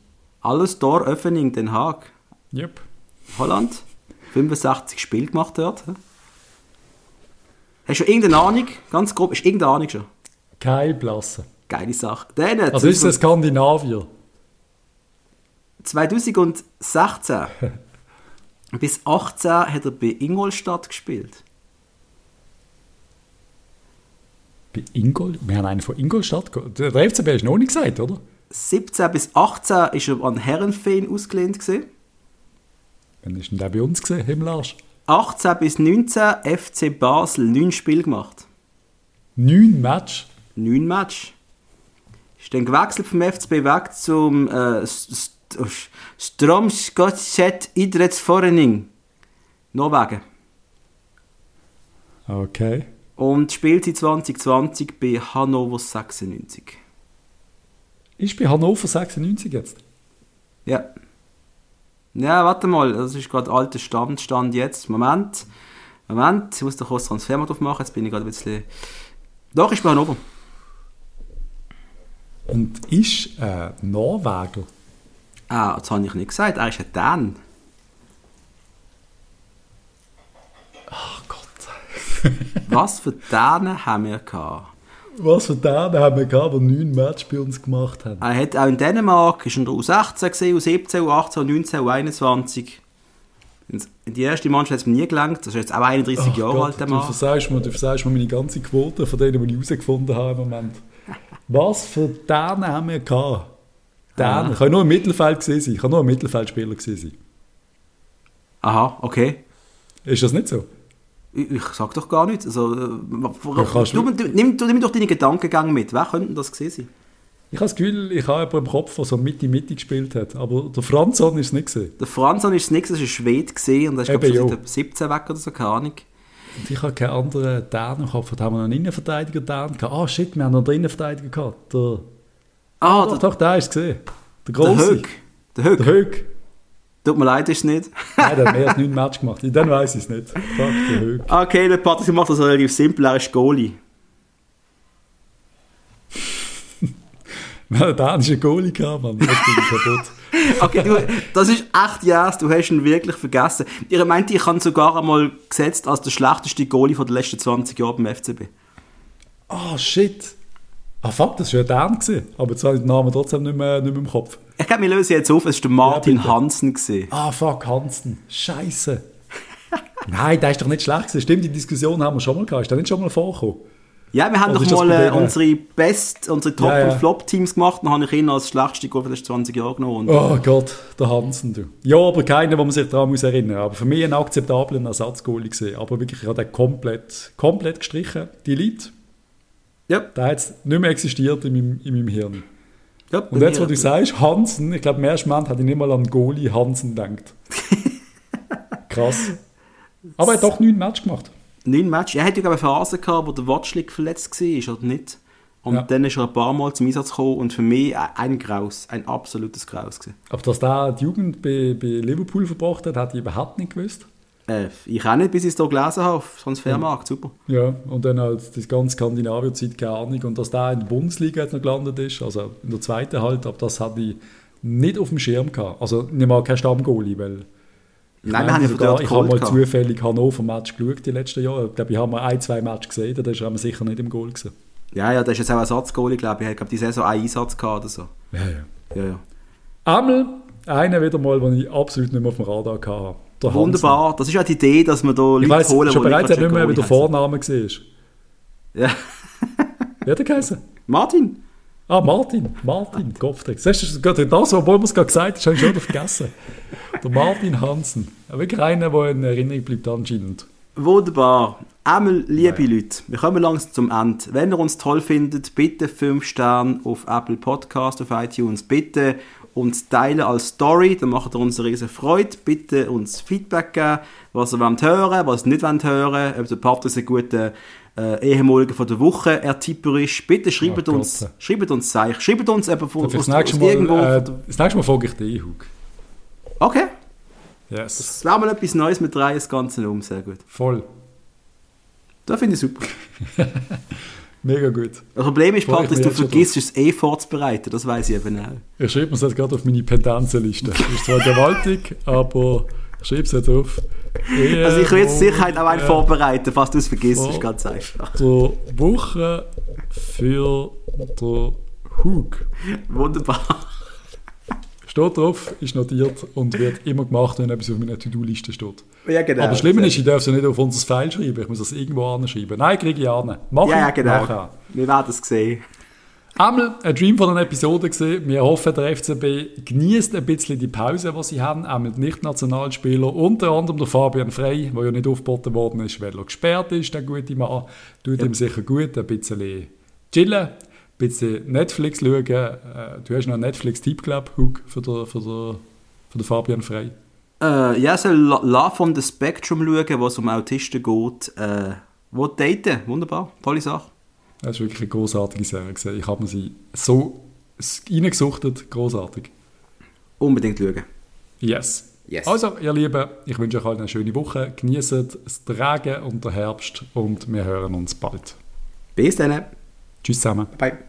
Speaker 2: Alles Tor Öffening Den Haag.
Speaker 1: Yep.
Speaker 2: Holland. 65 Spiele gemacht dort. Hast du irgendeine Ahnung? Ganz grob, ist irgendeine Ahnung schon?
Speaker 1: Keine Blasse.
Speaker 2: Geile Sache. Dann,
Speaker 1: also ist es Skandinavier?
Speaker 2: 2016 bis 18 hat er bei Ingolstadt gespielt.
Speaker 1: Bei Ingol? Wir haben einen von Ingolstadt Der FCB ist noch nicht gesagt, oder?
Speaker 2: 17 bis 18 ist er an Herrenfeen ausgelehnt gewesen.
Speaker 1: Wann ist denn der bei uns gesehen, Himmelarsch?
Speaker 2: 18 bis 19 FC Basel 9 Spiele gemacht.
Speaker 1: Neun Match.
Speaker 2: 9 Match. Ist dann gewechselt vom FCB weg zum äh, S- S- Stromsgodset Idrettsforening. Norwegen.
Speaker 1: Okay.
Speaker 2: Und spielt seit 2020 bei Hannover 96.
Speaker 1: Ist bei Hannover 96 jetzt?
Speaker 2: Ja. Ja, warte mal, das ist gerade alter Stand, Stand jetzt. Moment. Moment, ich muss da kurz Transfermarkt aufmachen, jetzt bin ich gerade ein bisschen... Doch, ich bin Hannover.
Speaker 1: Und ist äh, Norweger.
Speaker 2: Ah, das habe ich nicht gesagt, er ist ein Dan.
Speaker 1: Ach Gott.
Speaker 2: Was für Dänen haben wir gehabt?
Speaker 1: Was für Dänen haben wir gehabt, die neun Match bei uns gemacht haben?
Speaker 2: Er hat auch in Dänemark, ist der U16 gesehen, U17, U18, U19, U21. In die erste Mannschaft hat es mir nie gelangt, das ist jetzt auch 31
Speaker 1: Ach
Speaker 2: Jahre
Speaker 1: Gott,
Speaker 2: alt, der
Speaker 1: du
Speaker 2: Mann.
Speaker 1: versagst mir, du versagst mir meine ganze Quote von denen, die ich herausgefunden habe im Moment. Was für Dänen haben wir gehabt? Dänen.
Speaker 2: Ah.
Speaker 1: Ich kann nur im Mittelfeld gesehen sein. Ich kann nur ein Mittelfeldspieler gesehen sein.
Speaker 2: Aha, okay.
Speaker 1: Ist das nicht so?
Speaker 2: Ich, ich sag doch gar nichts. Also, äh,
Speaker 1: Ja,
Speaker 2: du,
Speaker 1: du-
Speaker 2: nimm, du nimm doch deine Gedankengänge mit. Wer könnte das gewesen sein?
Speaker 1: Ich habe das Gefühl, ich habe jemanden im Kopf, der so Mitte-Mitte gespielt hat. Aber der Franzon ist es nicht gesehen.
Speaker 2: Der Franzon ist nichts, das ist ein Schwede gesehen und der ist
Speaker 1: Eben,
Speaker 2: glaub, schon
Speaker 1: jo.
Speaker 2: seit der 17 weg oder so, keine Ahnung.
Speaker 1: Und ich habe keinen anderen Dänen im Kopf. Da haben wir noch einen Innenverteidiger Dänen gehabt. Ah, shit, wir haben noch einen Innenverteidiger gehabt. Der,
Speaker 2: Ah,
Speaker 1: doch,
Speaker 2: der,
Speaker 1: doch, der ist es gesehen. Der
Speaker 2: der
Speaker 1: Grosse.
Speaker 2: Höck. Der Höck.
Speaker 1: Der Höck.
Speaker 2: Tut mir leid, ist es nicht.
Speaker 1: Nein, der hat mehr als neun Match gemacht. Dann weiß ich es nicht. Fuck, der.
Speaker 2: Okay, der Patrick macht das relativ simpel, er ist Goalie.
Speaker 1: Wir haben einen dänischen Goalie gehabt, Mann. Das bin ich kaputt.
Speaker 2: Okay, du, das ist echt yes, du hast ihn wirklich vergessen. Ihr meint, ich habe sogar einmal gesetzt als der schlechteste Goalie von den letzten 20 Jahren beim FCB.
Speaker 1: Ah, shit. Ah, fuck, das war ja gewesen. Aber jetzt habe ich den Namen trotzdem nicht mehr, nicht mehr im Kopf.
Speaker 2: Ich glaube, wir lösen jetzt auf, es war Martin
Speaker 1: bitte.
Speaker 2: Hansen. Gewesen.
Speaker 1: Ah, fuck, Hansen. Scheiße. Nein, der ist doch nicht schlecht gewesen. Stimmt, die Diskussion haben wir schon mal gehabt. Ist der nicht schon mal vorgekommen?
Speaker 2: Ja, wir haben
Speaker 1: Oder
Speaker 2: doch mal äh, unsere Best, unsere Top-
Speaker 1: Ja, ja.
Speaker 2: und Flop-Teams gemacht. Dann habe ich ihn als schlechteste die letzten 20 Jahre genommen.
Speaker 1: Oh Gott, der Hansen, du. Ja, aber keiner, wo man sich daran muss erinnern muss. Aber für mich ein akzeptabler Ersatzgoalie gesehen. Aber wirklich, ich habe den komplett, komplett gestrichen. Die Elite,
Speaker 2: ja,
Speaker 1: der hat jetzt nicht mehr existiert in meinem, in meinem Hirn.
Speaker 2: Ja,
Speaker 1: Und jetzt, wo du sagst, Hansen, ich glaube, ersten Moment hatte ich nicht mal an Goalie Hansen gedacht. Krass. Aber er hat doch neun Match gemacht.
Speaker 2: Neun Matches. Er hatte ja glaube ich, eine Phase gehabt, wo der Watschlik verletzt war, oder nicht? Und
Speaker 1: Ja.
Speaker 2: dann ist er ein paar Mal zum Einsatz gekommen und für mich ein- ein Graus, ein absolutes Graus. Gewesen.
Speaker 1: Aber dass der die Jugend bei, bei Liverpool verbracht hat, hätte ich überhaupt nicht gewusst.
Speaker 2: Äh, ich auch nicht, bis ich es hier gelesen habe, auf Transfermarkt, super.
Speaker 1: Ja, und dann halt die ganze Skandinavien-Zeit, keine Ahnung. Und dass der in der Bundesliga jetzt noch gelandet ist, also in der zweiten halt, aber das hatte ich nicht auf dem Schirm gehabt. Also nicht mal kein Stammgoalie, weil ich
Speaker 2: Nein, wir
Speaker 1: meine
Speaker 2: haben ja von
Speaker 1: sogar, ich habe mal
Speaker 2: gehabt.
Speaker 1: zufällig Hannover-Match geschaut die letzten Jahre. Ich glaube, ich habe mal ein, zwei Matches gesehen, da ist er sicher nicht im Goal gewesen.
Speaker 2: Ja, ja, der ist jetzt auch Ersatzgoalie, glaube ich. Er hat glaub, die Saison einen Einsatz gehabt oder so.
Speaker 1: Ja, ja.
Speaker 2: Ja, ja.
Speaker 1: Einmal, einer wieder mal, den ich absolut nicht mehr auf dem Radar hatte. Der Hansen.
Speaker 2: Wunderbar. Das ist ja die Idee, dass wir da Leute
Speaker 1: Ich weiss
Speaker 2: holen,
Speaker 1: schon
Speaker 2: die
Speaker 1: bereits nicht mehr, wie der. Vorname war.
Speaker 2: Ja.
Speaker 1: Wie hat er geheißen?
Speaker 2: Martin.
Speaker 1: Ah, Martin. Martin, Kopfdreck. Siehst du, das obwohl man es gerade gesagt hat, habe ich schon wieder vergessen. Der Martin Hansen. Wirklich einer, der in Erinnerung bleibt anscheinend.
Speaker 2: Wunderbar. Einmal, liebe Leute, wir kommen langsam zum Ende. Wenn ihr uns toll findet, bitte 5 Sterne auf Apple Podcast, auf iTunes. Bitte uns teilen als Story, dann macht ihr uns eine riesen Freude. Bitte uns Feedback geben, was ihr wollt hören, was ihr nicht wollt hören. Ob der Patrick ein guter äh, ehemaliger von der Woche Ertipper ist. Bitte schreibt
Speaker 1: Oh
Speaker 2: uns,
Speaker 1: Gott.
Speaker 2: schreibt uns Zeichen. Schreibt uns eben von, aus, aus
Speaker 1: Mal,
Speaker 2: irgendwo.
Speaker 1: äh, das nächste Mal folge ich dir, Hug.
Speaker 2: okay,
Speaker 1: Yes.
Speaker 2: das wäre mal etwas Neues, mit drei das Ganze um. Sehr gut.
Speaker 1: Voll.
Speaker 2: Das finde ich super.
Speaker 1: Mega gut.
Speaker 2: Das Problem ist, Patrick, du vergisst es eh vorzubereiten. Das weiß ich eben auch.
Speaker 1: Ich schreibe mir das jetzt gerade auf meine Pendenzenliste. Ist zwar gewaltig, aber ich schreibe es jetzt auf. Ehe,
Speaker 2: Also ich will jetzt Sicherheit auch einen vorbereiten, falls du es vergisst. ist ganz einfach.
Speaker 1: Der Woche für den Hug.
Speaker 2: Wunderbar.
Speaker 1: Steht drauf, ist notiert und wird immer gemacht, wenn etwas auf meiner To-Do-Liste steht.
Speaker 2: Ja, genau.
Speaker 1: Aber das Schlimme ist, ich darf es ja nicht auf unser File schreiben. Ich muss das irgendwo anschreiben. Nein, kriege ich an. Mach
Speaker 2: Ja, ja, genau.
Speaker 1: nachher.
Speaker 2: Wir werden es sehen.
Speaker 1: Einmal ein Dream von einer Episode gesehen. Wir hoffen, der FCB genießt ein bisschen die Pause, die sie haben. Einmal die Nicht-Nationalspieler, unter anderem der Fabian Frey, der ja nicht aufgeboten worden ist, weil er gesperrt ist, der gute Mann. Tut ja. ihm sicher gut, ein bisschen chillen, bisschen Netflix schauen. Äh, du hast noch einen Netflix-Tipp, glaube ich, für den, für, den, für den Fabian Frey.
Speaker 2: Äh, ja, so Love on the Spectrum schauen, wo es um Autisten geht. Äh, wo daten, wunderbar, tolle Sache.
Speaker 1: Das ist wirklich eine großartige Serie. Ich habe mir sie so reingesuchtet, großartig.
Speaker 2: Unbedingt schauen.
Speaker 1: Yes. yes. Also, ihr Lieben, ich wünsche euch allen eine schöne Woche. Genießt das Tragen und den Herbst und wir hören uns bald.
Speaker 2: Bis dann.
Speaker 1: Tschüss zusammen.
Speaker 2: Bye.